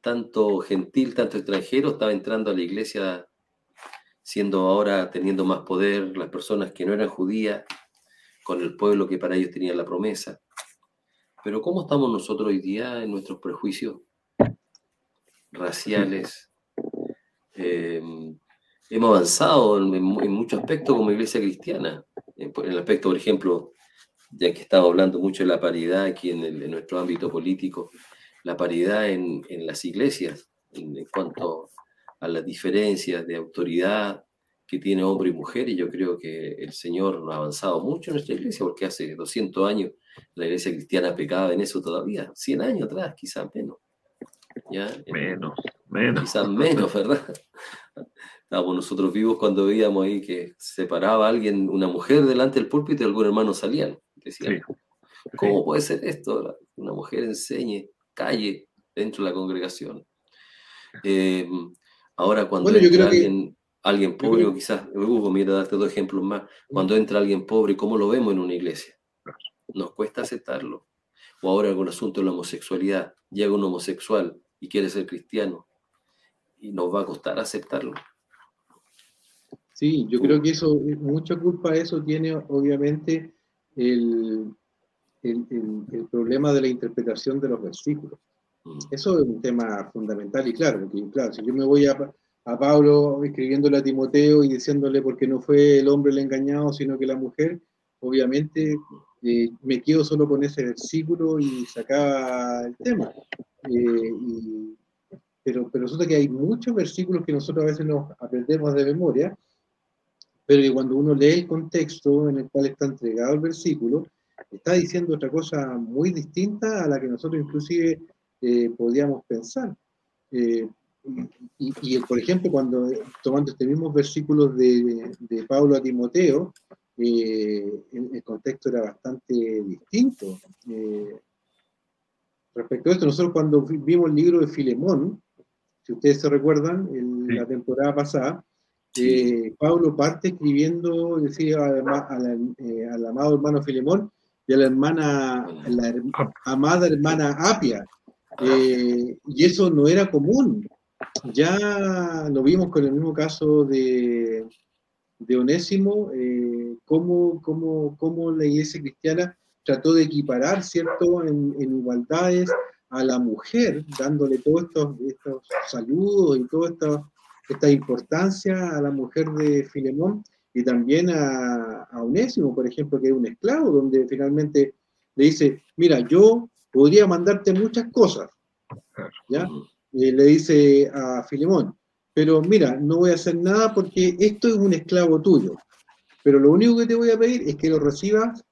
tanto gentil, tanto extranjero estaba entrando a la iglesia siendo ahora teniendo más poder las personas que no eran judías con el pueblo que para ellos tenía la promesa. Pero ¿cómo estamos nosotros hoy día en nuestros prejuicios raciales? Em, hemos avanzado en, muchos aspectos como iglesia cristiana. En, el aspecto, por ejemplo, ya que estamos hablando mucho de la paridad aquí en, nuestro ámbito político, la paridad en, las iglesias en, cuanto a las diferencias de autoridad que tiene hombre y mujer, y yo creo que el Señor ha avanzado mucho en nuestra iglesia, porque hace 200 años la iglesia cristiana pecaba en eso todavía, 100 años atrás, quizás menos. ¿ya? Menos, menos. Quizás menos, ¿verdad? Estábamos nosotros vivos cuando veíamos ahí que se paraba alguien, una mujer delante del púlpito y algunos hermanos salían. Decían, ¿cómo puede ser esto? Una mujer enseñe, calle dentro de la congregación. Eh, Ahora, cuando entra alguien, alguien, pobre, o quizás, Hugo, mira, darte dos ejemplos más. Cuando entra alguien pobre, ¿cómo lo vemos en una iglesia? Nos cuesta aceptarlo. O ahora el asunto de la homosexualidad, llega un homosexual y quiere ser cristiano, y nos va a costar aceptarlo. Sí, yo creo que eso, mucha culpa de eso tiene obviamente el, el, el problema de la interpretación de los versículos. Mm. Eso es un tema fundamental y claro, porque claro, si yo me voy a, a Pablo escribiéndole a Timoteo y diciéndole porque no fue el hombre el engañado, sino que la mujer, obviamente eh, me quedo solo con ese versículo y sacaba el tema. Eh, pero, pero resulta que hay muchos versículos que nosotros a veces nos aprendemos de memoria, pero que cuando uno lee el contexto en el cual está entregado el versículo, está diciendo otra cosa muy distinta a la que nosotros inclusive eh, podíamos pensar. Eh, y, por ejemplo, cuando tomando este mismo versículo de, de Pablo a Timoteo, eh, el, contexto era bastante distinto. respecto a esto, nosotros cuando vimos el libro de Filemón, si ustedes se recuerdan, en la temporada pasada, Pablo parte escribiendo, decía al amado hermano Filemón y a la hermana, la amada hermana Apia, eh, y eso no era común. Ya lo vimos con el mismo caso de, de Onésimo, eh, cómo, cómo, la iglesia cristiana trató de equiparar, ¿cierto?, en, igualdades a la mujer, dándole todos estos, estos saludos y toda esta, esta importancia a la mujer de Filemón y también a, a Onésimo, por ejemplo, que es un esclavo, donde finalmente le dice, mira, yo podría mandarte muchas cosas, ¿ya? le dice a Filemón, pero mira, no voy a hacer nada porque esto es un esclavo tuyo, pero lo único que te voy a pedir es que lo recibas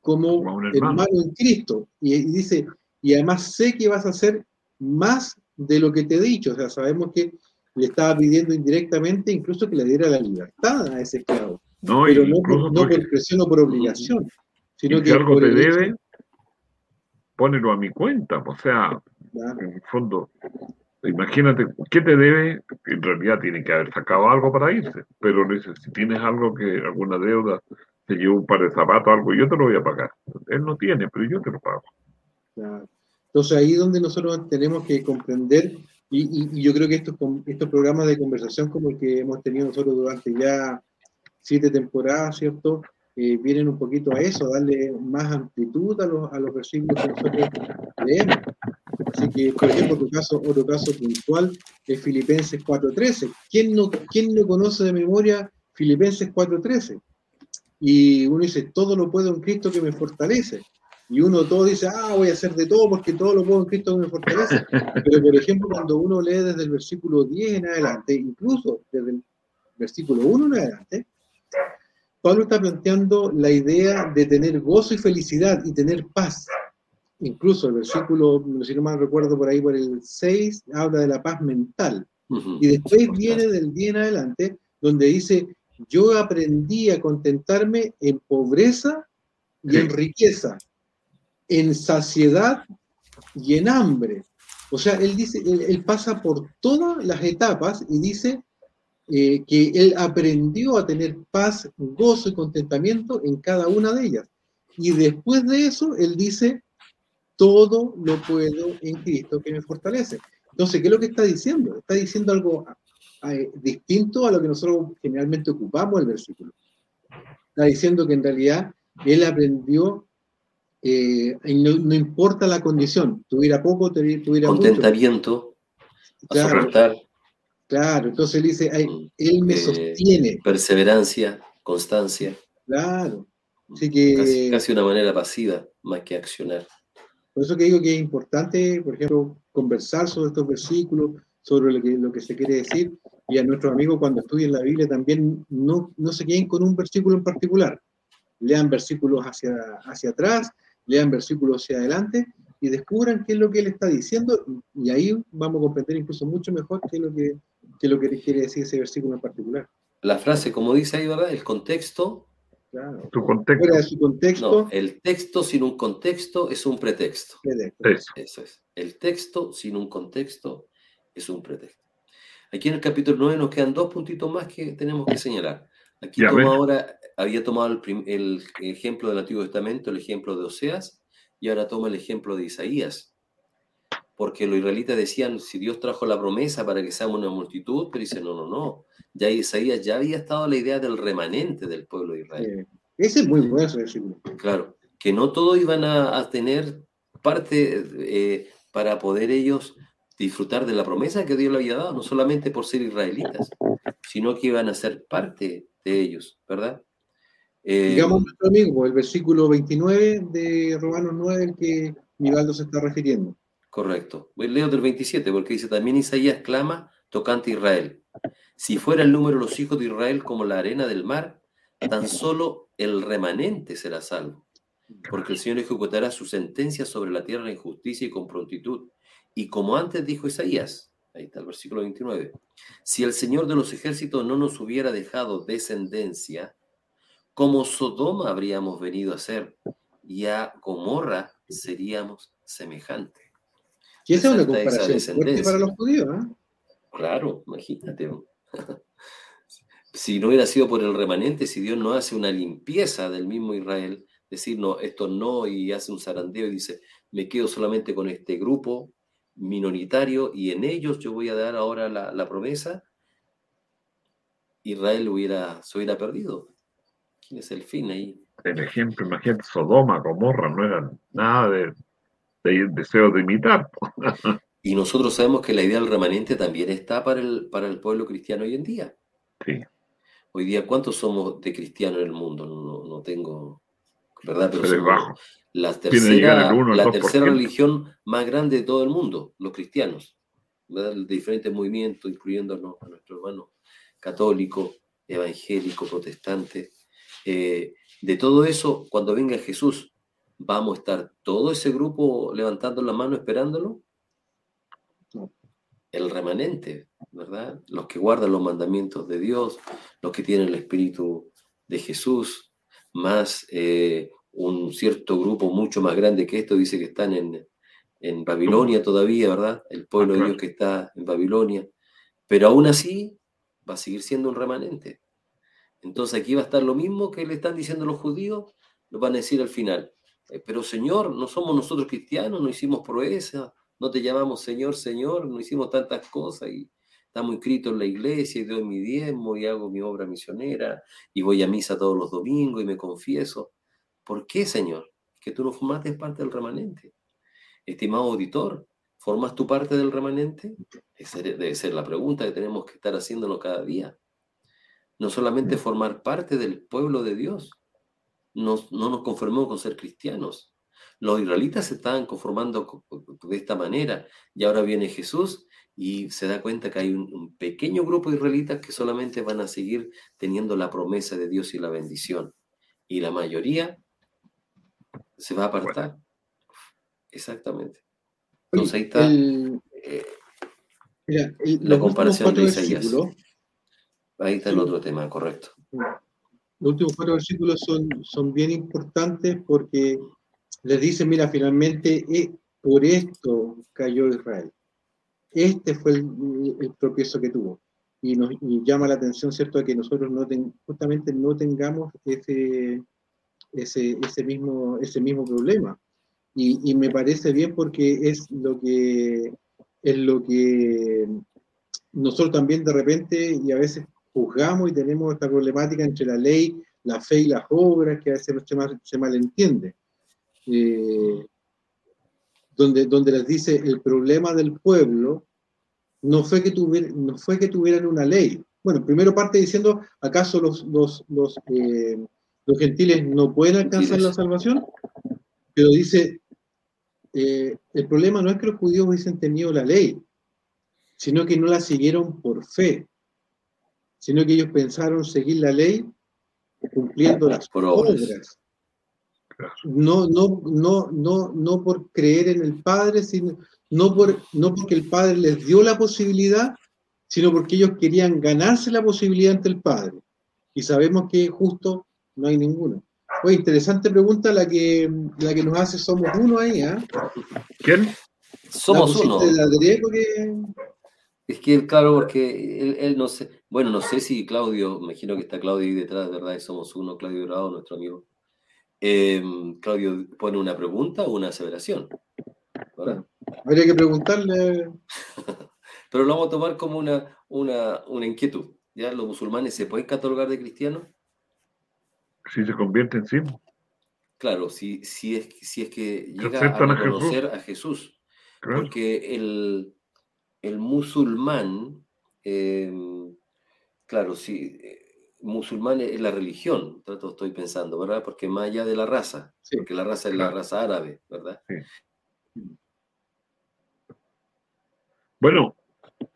como, hermano. en Cristo. Y, dice, y además sé que vas a ser más de lo que te he dicho. O sea, sabemos que le estaba pidiendo indirectamente incluso que le diera la libertad a ese esclavo. No, pero no, incluso no por presión o por obligación, sino si que algo por te el hecho- debe, pónelo a mi cuenta. O sea, Claro, en el fondo, imagínate, ¿qué te debe? En realidad tiene que haber sacado algo para irse, pero le si tienes algo que, alguna deuda, te llevo un par de zapatos, algo, yo te lo voy a pagar. Él no tiene, pero yo te lo pago. claro. Entonces ahí es donde nosotros tenemos que comprender, y, y- y yo creo que estos, estos programas de conversación como el que hemos tenido nosotros durante ya siete temporadas, ¿cierto? Eh, vienen un poquito a eso, a darle más amplitud a los, a los versículos que nosotros leemos. Así que, por ejemplo, otro caso, otro caso puntual es Filipenses 4.13. ¿Quién no, ¿Quién no conoce de memoria Filipenses 4.13? Y uno dice, todo lo puedo en Cristo que me fortalece. Y uno todo dice, ah, voy a hacer de todo porque todo lo puedo en Cristo que me fortalece. Pero, por ejemplo, cuando uno lee desde el versículo 10 en adelante, incluso desde el versículo 1 en adelante, Pablo está planteando la idea de tener gozo y felicidad y tener paz. Incluso el versículo, si no mal recuerdo por ahí, por el 6, habla de la paz mental. Y después viene del 10 en adelante, donde dice, yo aprendí a contentarme en pobreza y en riqueza, en saciedad y en hambre. O sea, él dice, él, él pasa por todas las etapas y dice eh, que él aprendió a tener paz, gozo y contentamiento en cada una de ellas. Y después de eso, él dice, todo lo puedo en Cristo que me fortalece. Entonces, ¿qué es lo que está diciendo? Está diciendo algo eh, distinto a lo que nosotros generalmente ocupamos el versículo. Está diciendo que en realidad él aprendió, eh, no, no importa la condición, tuviera poco, tuviera mucho. Contentamiento, a Claro. soportar, Claro, entonces él dice, "Ay, Mm. él me Eh, sostiene. perseverancia, constancia. Claro. Así que Casi, casi una manera pasiva, más que accionar. por eso que digo que es importante, por ejemplo, conversar sobre estos versículos, sobre lo que, lo que se quiere decir, y a nuestros amigos cuando estudien la Biblia también no, no se queden con un versículo en particular. Lean versículos hacia, hacia atrás, lean versículos hacia adelante y descubran qué es lo que él está diciendo y ahí vamos a comprender incluso mucho mejor qué es lo que, qué es lo que quiere decir ese versículo en particular. La frase, como dice ahí, ¿verdad? El contexto, Claro. Tu contexto. Fuera de su contexto, no, el texto sin un contexto es un pretexto. pretexto. Eso. Eso es. El texto sin un contexto es un pretexto. Aquí en el capítulo 9 nos quedan dos puntitos más que tenemos que señalar. Aquí Ya, ahora, había tomado el, prim- el ejemplo del Antiguo Testamento, el ejemplo de Oseas, y ahora toma el ejemplo de Isaías. Porque los israelitas decían, si Dios trajo la promesa para que seamos una multitud, pero dice, no, no, no. Ya Isaías ya había estado la idea del remanente del pueblo de Israel. Ese es muy bueno ese versículo. Claro, que no todos iban a, a tener parte eh, para poder ellos disfrutar de la promesa que Dios le había dado, no solamente por ser israelitas, sino que iban a ser parte de ellos, ¿verdad? Eh, Digamos nuestro amigo, el versículo 29 de Romanos 9, el que Nivaldo se está refiriendo. Correcto. Voy- Leo del 27, porque dice, también Isaías clama tocante a Israel. Si fuera el número de los hijos de Israel como la arena del mar, tan solo el remanente será salvo. Porque el Señor ejecutará su sentencia sobre la tierra en justicia y con prontitud. Y como antes dijo Isaías, ahí está el versículo 29, si el Señor de los ejércitos no nos hubiera dejado descendencia, como Sodoma habríamos venido a ser, y a Gomorra seríamos semejantes. Y esa es una comparación fuerte descendencia. para los judíos. ¿ah? Claro, imagínate. si no hubiera sido por el remanente, si Dios no hace una limpieza del mismo Israel, decir, no, esto no, y hace un zarandeo y dice, me quedo solamente con este grupo minoritario y en ellos yo voy a dar ahora la, la promesa, Israel hubiera, se hubiera perdido. ¿Quién es el fin ahí? El ejemplo, imagínate, Sodoma, Gomorra, no eran nada de, de deseo de imitar. (laughs) Y nosotros sabemos que la idea del remanente también está para el, para el pueblo cristiano hoy en día. Sí. Hoy día, ¿cuántos somos de cristianos en el mundo? No, no- no tengo, ¿verdad? Pero Pero bajo. la tercera, uno, la 2%. tercera religión más grande de todo el mundo, los cristianos, ¿verdad? De diferentes movimientos, incluyéndonos a nuestro hermano católico, evangélico, protestante. Eh, de todo eso, cuando venga Jesús, ¿vamos a estar todo ese grupo levantando la mano esperándolo? el remanente, ¿verdad? Los que guardan los mandamientos de Dios, los que tienen el Espíritu de Jesús, más eh, un cierto grupo mucho más grande que esto, dice que están en, en Babilonia todavía, ¿verdad? El pueblo de Dios que está en Babilonia. Pero aún así va a seguir siendo un remanente. Entonces aquí va a estar lo mismo que le están diciendo los judíos, lo van a decir al final. Eh, pero Señor, no somos nosotros cristianos, no hicimos proeza, no te llamamos Señor, Señor, no hicimos tantas cosas y estamos inscritos en la iglesia y doy mi diezmo y hago mi obra misionera y voy a misa todos los domingos y me confieso. ¿Por qué, Señor? Que tú no formaste parte del remanente. Estimado auditor, ¿formas tu parte del remanente? Esa debe ser la pregunta que tenemos que estar haciéndonos cada día. No solamente formar parte del pueblo de Dios, no, no nos conformemos con ser cristianos. Los israelitas se estaban conformando de esta manera y ahora viene Jesús y se da cuenta que hay un, pequeño grupo de israelitas que solamente van a seguir teniendo la promesa de Dios y la bendición. Y la mayoría se va a apartar. Exactamente. Entonces ahí está eh, la comparación de Isaías. Ahí está el otro tema, correcto. Los últimos cuatro versículos son, son bien importantes porque les dice, mira, finalmente eh, por esto cayó Israel. Este fue el, el tropiezo que tuvo. Y nos llama la atención, ¿cierto?, de que nosotros no justamente no tengamos ese, ese, ese, mismo, ese mismo problema. Y, y, me parece bien porque es lo que es lo que nosotros también de repente y a veces juzgamos y tenemos esta problemática entre la ley, la fe y las obras que a veces se, mal, se malentiende. Eh, donde, donde les dice el problema del pueblo no fue que, no fue que tuvieran una ley. Bueno, primero parte diciendo, ¿acaso los, los, los, eh, los gentiles no pueden alcanzar la salvación? Pero dice, eh, el problema no es que los judíos hubiesen tenido la ley, sino que no la siguieron por fe, sino que ellos pensaron seguir la ley cumpliendo las obras no, no, no, no, no por creer en el Padre, sino, no, por, no porque el Padre les dio la posibilidad, sino porque ellos querían ganarse la posibilidad ante el Padre. Y sabemos que justo no hay ninguno. Oye, interesante pregunta la que, la que nos hace Somos Uno ahí, ¿eh? ¿Quién? Somos Uno. Es que, claro, porque él, él, no sé, bueno, no sé si Claudio, me imagino que está Claudio ahí detrás, ¿verdad? Somos Uno, Claudio Grado, nuestro amigo. Em, Claudio pone una pregunta o una aseveración. Habría que preguntarle. (laughs) Pero lo vamos a tomar como una, una, una inquietud. ¿Ya los musulmanes se pueden catalogar de cristianos? Si se convierten, sí. Claro, si, si, es, si es que llega a conocer a Jesús. Porque el, el musulmán, em, claro, si musulmán es la religión, trato estoy pensando, ¿verdad? Porque más allá de la raza, porque la raza es la raza árabe, ¿verdad? Bueno,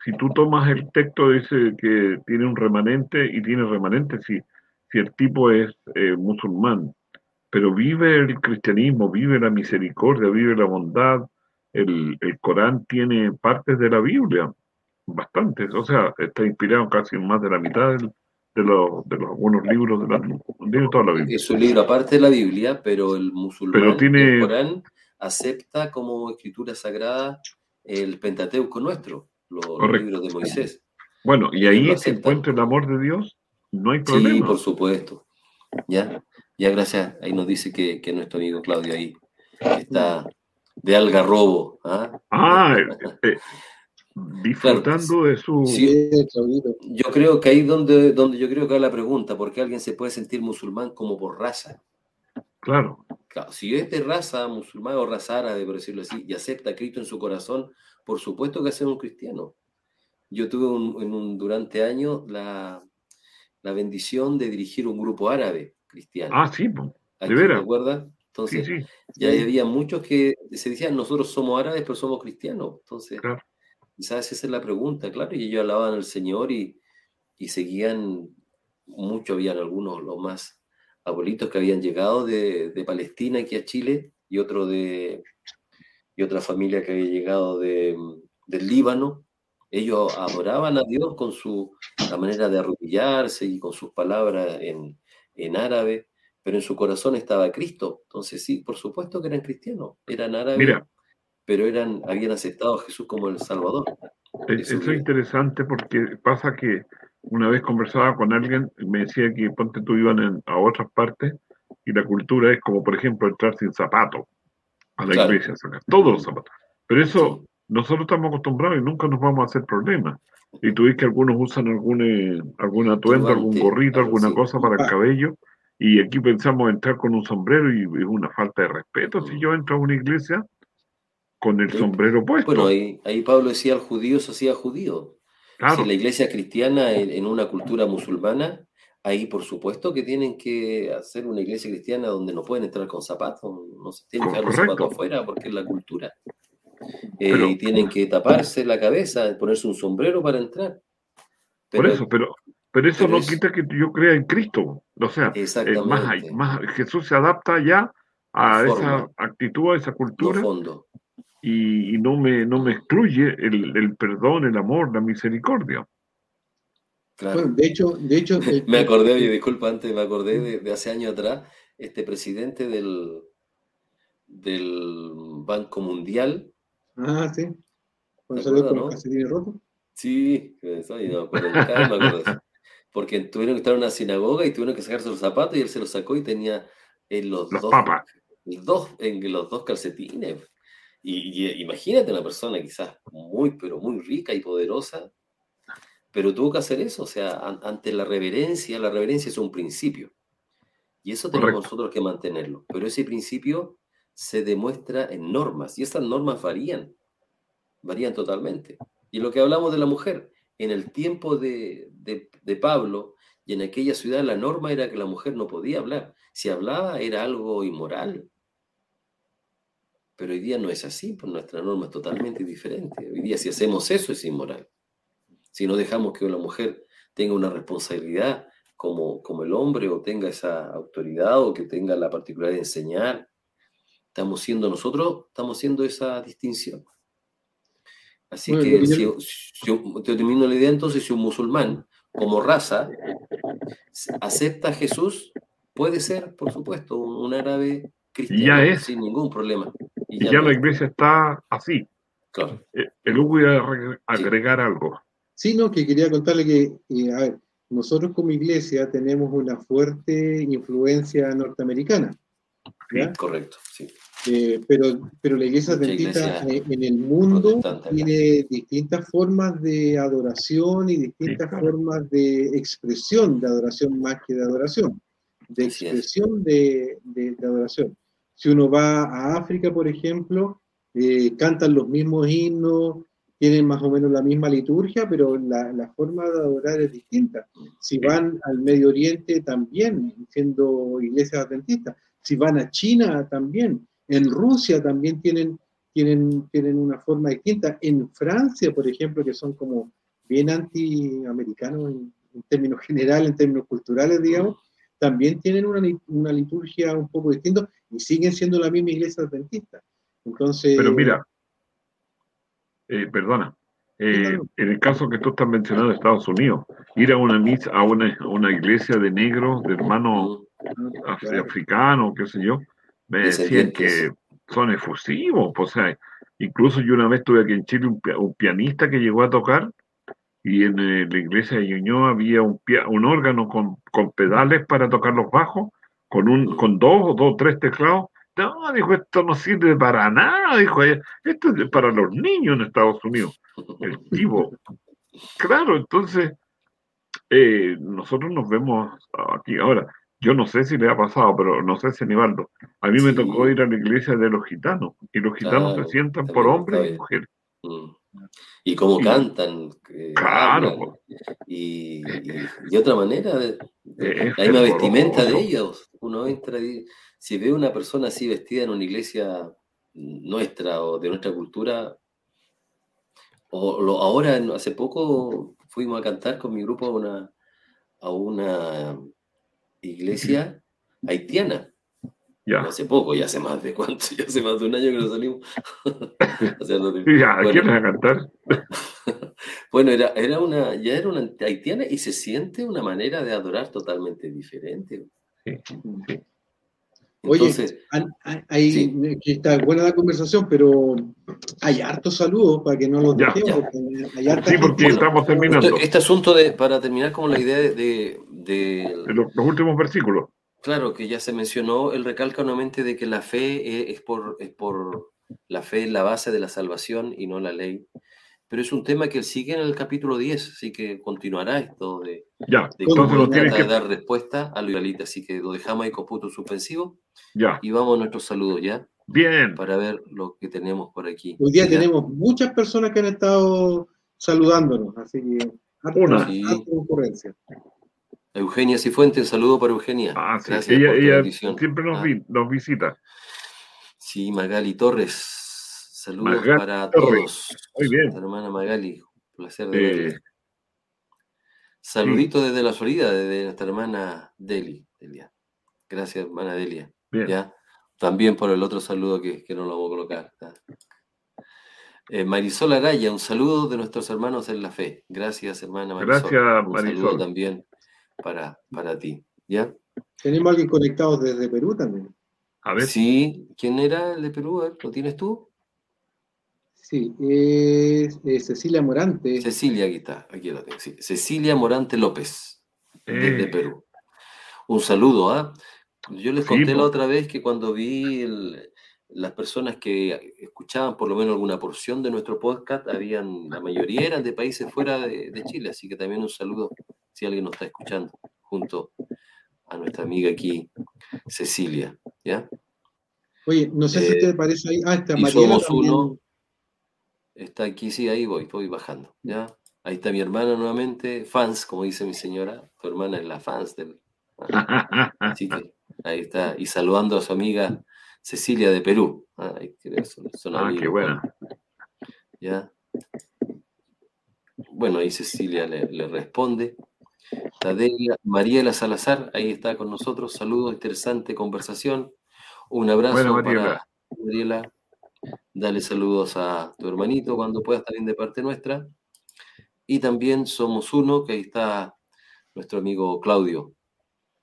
si tú tomas el texto, dice que tiene un remanente y tiene remanente si, si el tipo es eh, musulmán, pero vive el cristianismo, vive la misericordia, vive la bondad, el, el Corán tiene partes de la Biblia, bastantes, o sea, está inspirado casi en más de la mitad del, de los, de los buenos libros de, la, de toda la Biblia. Es un libro aparte de la Biblia, pero el musulmán tiene... Corán acepta como escritura sagrada el Pentateuco nuestro, los, libros de Moisés. Bueno, y ahí se encuentra el amor de Dios, no hay problema. Sí, por supuesto. Ya, ya gracias. Ahí nos dice que, que nuestro amigo Claudio ahí está de algarrobo. Ah, ah (laughs) eh, disfrutando de su... yo creo que ahí donde, donde yo creo que hay la pregunta, ¿por qué alguien se puede sentir musulmán como por raza? Claro. si es de raza musulmán o raza árabe, por decirlo así, y acepta a Cristo en su corazón, por supuesto que es un cristiano. Yo tuve en un, durante años la, la, bendición de dirigir un grupo árabe cristiano. Ah, sí, de veras. Entonces, ya había muchos que se decían, nosotros somos árabes, pero somos cristianos. Entonces, Quizás esa es la pregunta, claro, y ellos alaban al Señor y, y seguían, muchos habían algunos, los más abuelitos que habían llegado de, de Palestina aquí a Chile y otro de y otra familia que había llegado de, del Líbano Ellos adoraban a Dios con su la manera de arrodillarse y con sus palabras en, en árabe, pero en su corazón estaba Cristo. Entonces sí, por supuesto que eran cristianos, eran árabes, pero eran, habían aceptado a Jesús como el Salvador. Eso es interesante porque pasa que una vez conversaba con alguien, me decía que ponte tú iban a otras partes y la cultura es como, por ejemplo, entrar sin zapatos a la iglesia, sacar todos los zapatos. Pero eso nosotros estamos acostumbrados y nunca nos vamos a hacer problemas. Y tú ves que algunos usan algún, eh, algún atuendo, algún gorrito, alguna cosa para el ah. cabello. Y aquí pensamos entrar con un sombrero y es una falta de respeto. Si mm. yo entro a una iglesia con el sombrero puesto. Bueno, ahí, ahí Pablo decía al judío se hacía judío. Si la iglesia cristiana en, una cultura musulmana, ahí por supuesto que tienen que hacer una iglesia cristiana donde no pueden entrar con zapatos, no se tienen que dejar los zapatos afuera porque es la cultura. Eh, y tienen que taparse la cabeza, ponerse un sombrero para entrar. por eso, pero, pero eso no quita que yo crea en Cristo. O sea, eh, más, más, Jesús se adapta ya a esa actitud, a esa cultura. Y, no, me, no me excluye el, perdón, el amor, la misericordia. de hecho, (laughs) de hecho me acordé, oye, disculpa, antes me acordé de, hace años atrás, este presidente del, del Banco Mundial, Ah, sí. Cuando salió con ¿no? roto. Sí, eso, no me acuerdo, me acuerdo Porque tuvieron que estar en una sinagoga y tuvieron que sacarse los zapatos y él se los sacó y tenía en los, dos, dos, en los dos calcetines. Y, imagínate una persona quizás muy, pero muy rica y poderosa, pero tuvo que hacer eso. O sea, ante la reverencia, la reverencia es un principio. Y eso tenemos nosotros que mantenerlo. Pero ese principio se demuestra en normas y estas normas varían, varían totalmente. Y lo que hablamos de la mujer, en el tiempo de, de, Pablo y en aquella ciudad la norma era que la mujer no podía hablar. Si hablaba era algo inmoral. Pero hoy día no es así, pues nuestra norma es totalmente diferente. Hoy día si hacemos eso es inmoral. Si no dejamos que la mujer tenga una responsabilidad como, como el hombre o tenga esa autoridad o que tenga la particularidad de enseñar Estamos siendo nosotros, estamos haciendo esa distinción. Así que, si, te termino la idea, entonces, si un musulmán, como raza, acepta a Jesús, puede ser, por supuesto, un, árabe cristiano sin ningún problema. Y ya, la iglesia está así. Claro. Eh, el Hugo iba a agregar algo. Sí, no, que quería contarle que, eh, a ver, nosotros como iglesia tenemos una fuerte influencia norteamericana. Sí, correcto, sí. Eh, pero, pero la iglesia adventista en el mundo tiene distintas formas de adoración y distintas formas de expresión de adoración más que de adoración, de expresión de, de, adoración. Si uno va a África, por ejemplo, eh, cantan los mismos himnos, tienen más o menos la misma liturgia, pero la, la, forma de adorar es distinta. Si van al Medio Oriente también, siendo iglesias adventistas, si van a China también, en Rusia también tienen, tienen, tienen una forma distinta. En Francia, por ejemplo, que son como bien antiamericanos en, en términos generales, en términos culturales, digamos, también tienen una, una, liturgia un poco distinta y siguen siendo la misma iglesia adventista. Entonces, Pero mira, eh, perdona, eh, en el caso que tú estás mencionando de Estados Unidos, ir a una misa, a una, una iglesia de negros, de hermanos africanos, qué sé yo, me decían que son efusivos, pues, o sea, incluso yo una vez tuve aquí en Chile un, pianista que llegó a tocar y en eh, la iglesia de Ñuñoa había un, un órgano con, con, pedales para tocar los bajos, con, un, con dos o dos, tres teclados. No, dijo, esto no sirve para nada, dijo esto es para los niños en Estados Unidos. El tipo. Claro, entonces, eh, nosotros nos vemos aquí ahora. Yo no sé si le ha pasado, pero no sé si Nivaldo. A mí me tocó ir a la iglesia de los gitanos y los gitanos se sientan por hombres y mujeres. Mm. Y cómo cantan. Eh, claro. Y, de otra manera, la misma vestimenta de ellos. Uno entra y si ve una persona así vestida en una iglesia nuestra o de nuestra cultura, o lo, ahora, hace poco, fuimos a cantar con mi grupo a una, a una iglesia haitiana. Ya. hace poco, ya hace más de cuánto, (laughs) ya hace más de un año que nos salimos. (laughs) (laughs) ya, ¿a quién va a cantar? bueno, era, era una, ya era una haitiana y se siente una manera de adorar totalmente diferente. Sí, sí. Oye, hay, está buena la conversación, pero hay hartos saludos para que no los dejemos. sí, porque estamos terminando. Este, asunto de, para terminar como la idea de... los, últimos versículos. Claro, que ya se mencionó, él recalca nuevamente de que la fe es por, es por la fe es la base de la salvación y no la ley pero es un tema que él sigue en el capítulo 10, así que continuará esto de, ya, de cómo que... dar respuesta a lo israelita. Así que lo dejamos ahí con punto suspensivo. Ya. Y vamos a nuestros saludos ya. Bien. Para ver lo que tenemos por aquí. Hoy día tenemos muchas personas que han estado saludándonos, así que una concurrencia. Eugenia Cifuente, un saludo para Eugenia. Ah, sí. Gracias ella, siempre nos, ah. nos visita. Sí, Magali Torres, Saludos para todos. Muy bien. Hermana Magali, placer de verla. Saludito desde la Florida, desde nuestra hermana Deli. Delia. Gracias, hermana Delia. ¿Ya? También por el otro saludo que, que no lo vamos a colocar. Eh, Marisol Araya, un saludo de nuestros hermanos en la fe. Gracias, hermana Marisol. Gracias, un saludo también para, para ti. ¿Ya? Tenemos alguien conectado desde Perú también. A ver. Sí, ¿quién era el de Perú? ¿Lo tienes tú? Sí, es, Cecilia Morante. Cecilia, aquí está, aquí la tengo. Cecilia Morante López, desde eh. Perú. Un saludo, ¿ah? Yo les conté la otra vez que cuando vi las personas que escuchaban por lo menos alguna porción de nuestro podcast, habían, la mayoría eran de países fuera de, Chile, así que también un saludo si alguien nos está escuchando, junto a nuestra amiga aquí, Cecilia, ¿ya? Oye, no sé si eh, te parece ahí. Ah, está somos uno, Está aquí, sí, ahí voy, voy bajando. ¿ya? Ahí está mi hermana nuevamente, fans, como dice mi señora. Tu hermana es la fans del. (laughs) Así que ahí está. Y saludando a su amiga Cecilia de Perú. Ah, son, ah qué buena. ¿Ya? Bueno, ahí Cecilia le, responde. Tadelia, Mariela Salazar, ahí está con nosotros. Saludos, interesante conversación. Un abrazo para Mariela. Dale saludos a tu hermanito cuando puedas también de parte nuestra. Y también somos uno, que ahí está nuestro amigo Claudio,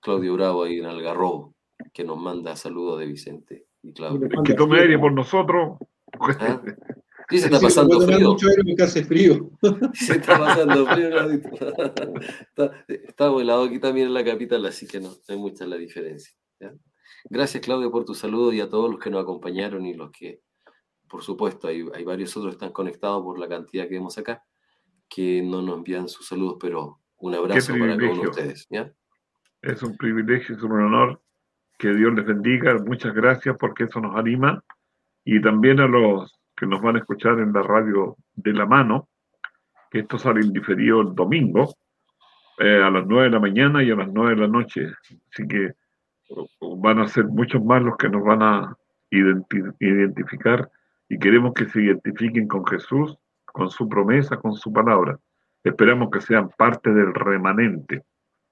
Claudio Bravo ahí en Algarrobo, que nos manda saludos de Vicente y Claudio. Que tome aire por nosotros. ¿Ah? Sí, (laughs) se está pasando frío. Mucho aire hace frío. Se está pasando frío. está, está volado aquí también en la capital, así que no, no hay mucha la diferencia. Gracias, Claudio, por tu saludo y a todos los que nos acompañaron y los que por supuesto, hay, varios otros que están conectados por la cantidad que vemos acá, que no nos envían sus saludos, pero un abrazo para todos ustedes. Es un privilegio, es un honor. Que Dios les bendiga. Muchas gracias porque eso nos anima. Y también a los que nos van a escuchar en la radio de la mano, que esto sale indiferido el domingo, eh, a las 9 de la mañana y a las 9 de la noche. Así que van a ser muchos más los que nos van a identificar y queremos que se identifiquen con Jesús, con su promesa, con su palabra. Esperamos que sean parte del remanente.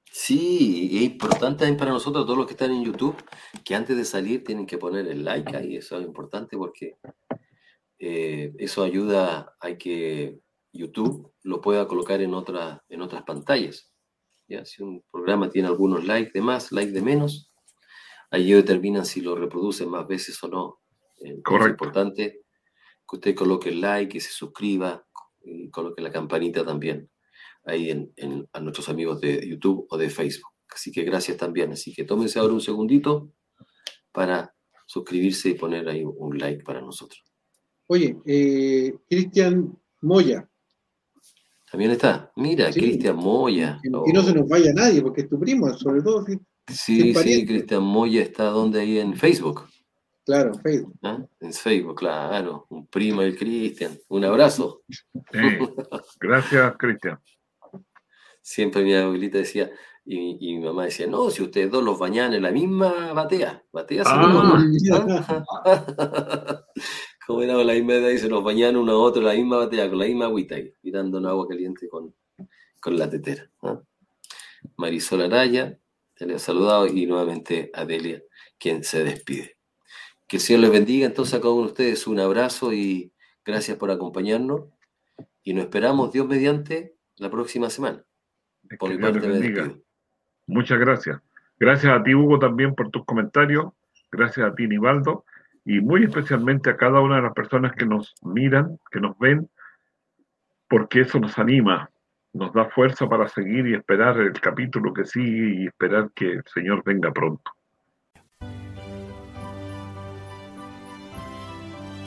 Sí, y es importante para nosotros, todos los que están en YouTube, que antes de salir tienen que poner el like ahí, eso es importante porque eh, eso ayuda a que YouTube lo pueda colocar en, otra, en otras pantallas. ¿ya? Si un programa tiene algunos likes de más, likes de menos, ahí determinan si lo reproducen más veces o no. Correcto. Es importante que usted coloque el like, y se suscriba y coloque la campanita también ahí en, a nuestros amigos de YouTube o de Facebook. Así que gracias también. Así que tómense ahora un segundito para suscribirse y poner ahí un like para nosotros. Oye, eh, Cristian Moya. También está. Mira, Cristian Moya. Y no se nos vaya nadie, porque es tu primo, sobre todo. sí, sí, Cristian Moya está donde ahí en Facebook. Claro, Facebook. ¿Ah? En Facebook, claro. Un primo del Cristian. Un abrazo. Gracias, Cristian. Siempre mi abuelita decía, y, mi mamá decía, no, si ustedes dos los bañan en la misma batea, batea ah, (laughs) Como era la misma edad y se nos bañan uno a otro la misma batea, con la misma agüita ahí, tirando un agua caliente con, con la tetera. ¿ah? Marisol Araya, te le ha saludado, y nuevamente Adelia quien se despide. Que el Señor les bendiga entonces a cada uno de ustedes. Un abrazo y gracias por acompañarnos. Y nos esperamos, Dios mediante, la próxima semana. Por mi parte me Muchas gracias. Gracias a ti, Hugo, también por tus comentarios. Gracias a ti, Nivaldo. Y muy especialmente a cada una de las personas que nos miran, que nos ven, porque eso nos anima, nos da fuerza para seguir y esperar el capítulo que sigue y esperar que el Señor venga pronto.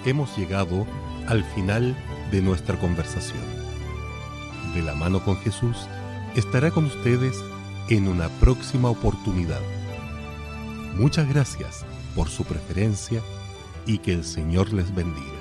Hemos llegado al final de nuestra conversación. De la mano con Jesús estará con ustedes en una próxima oportunidad. Muchas gracias por su preferencia y que el Señor les bendiga.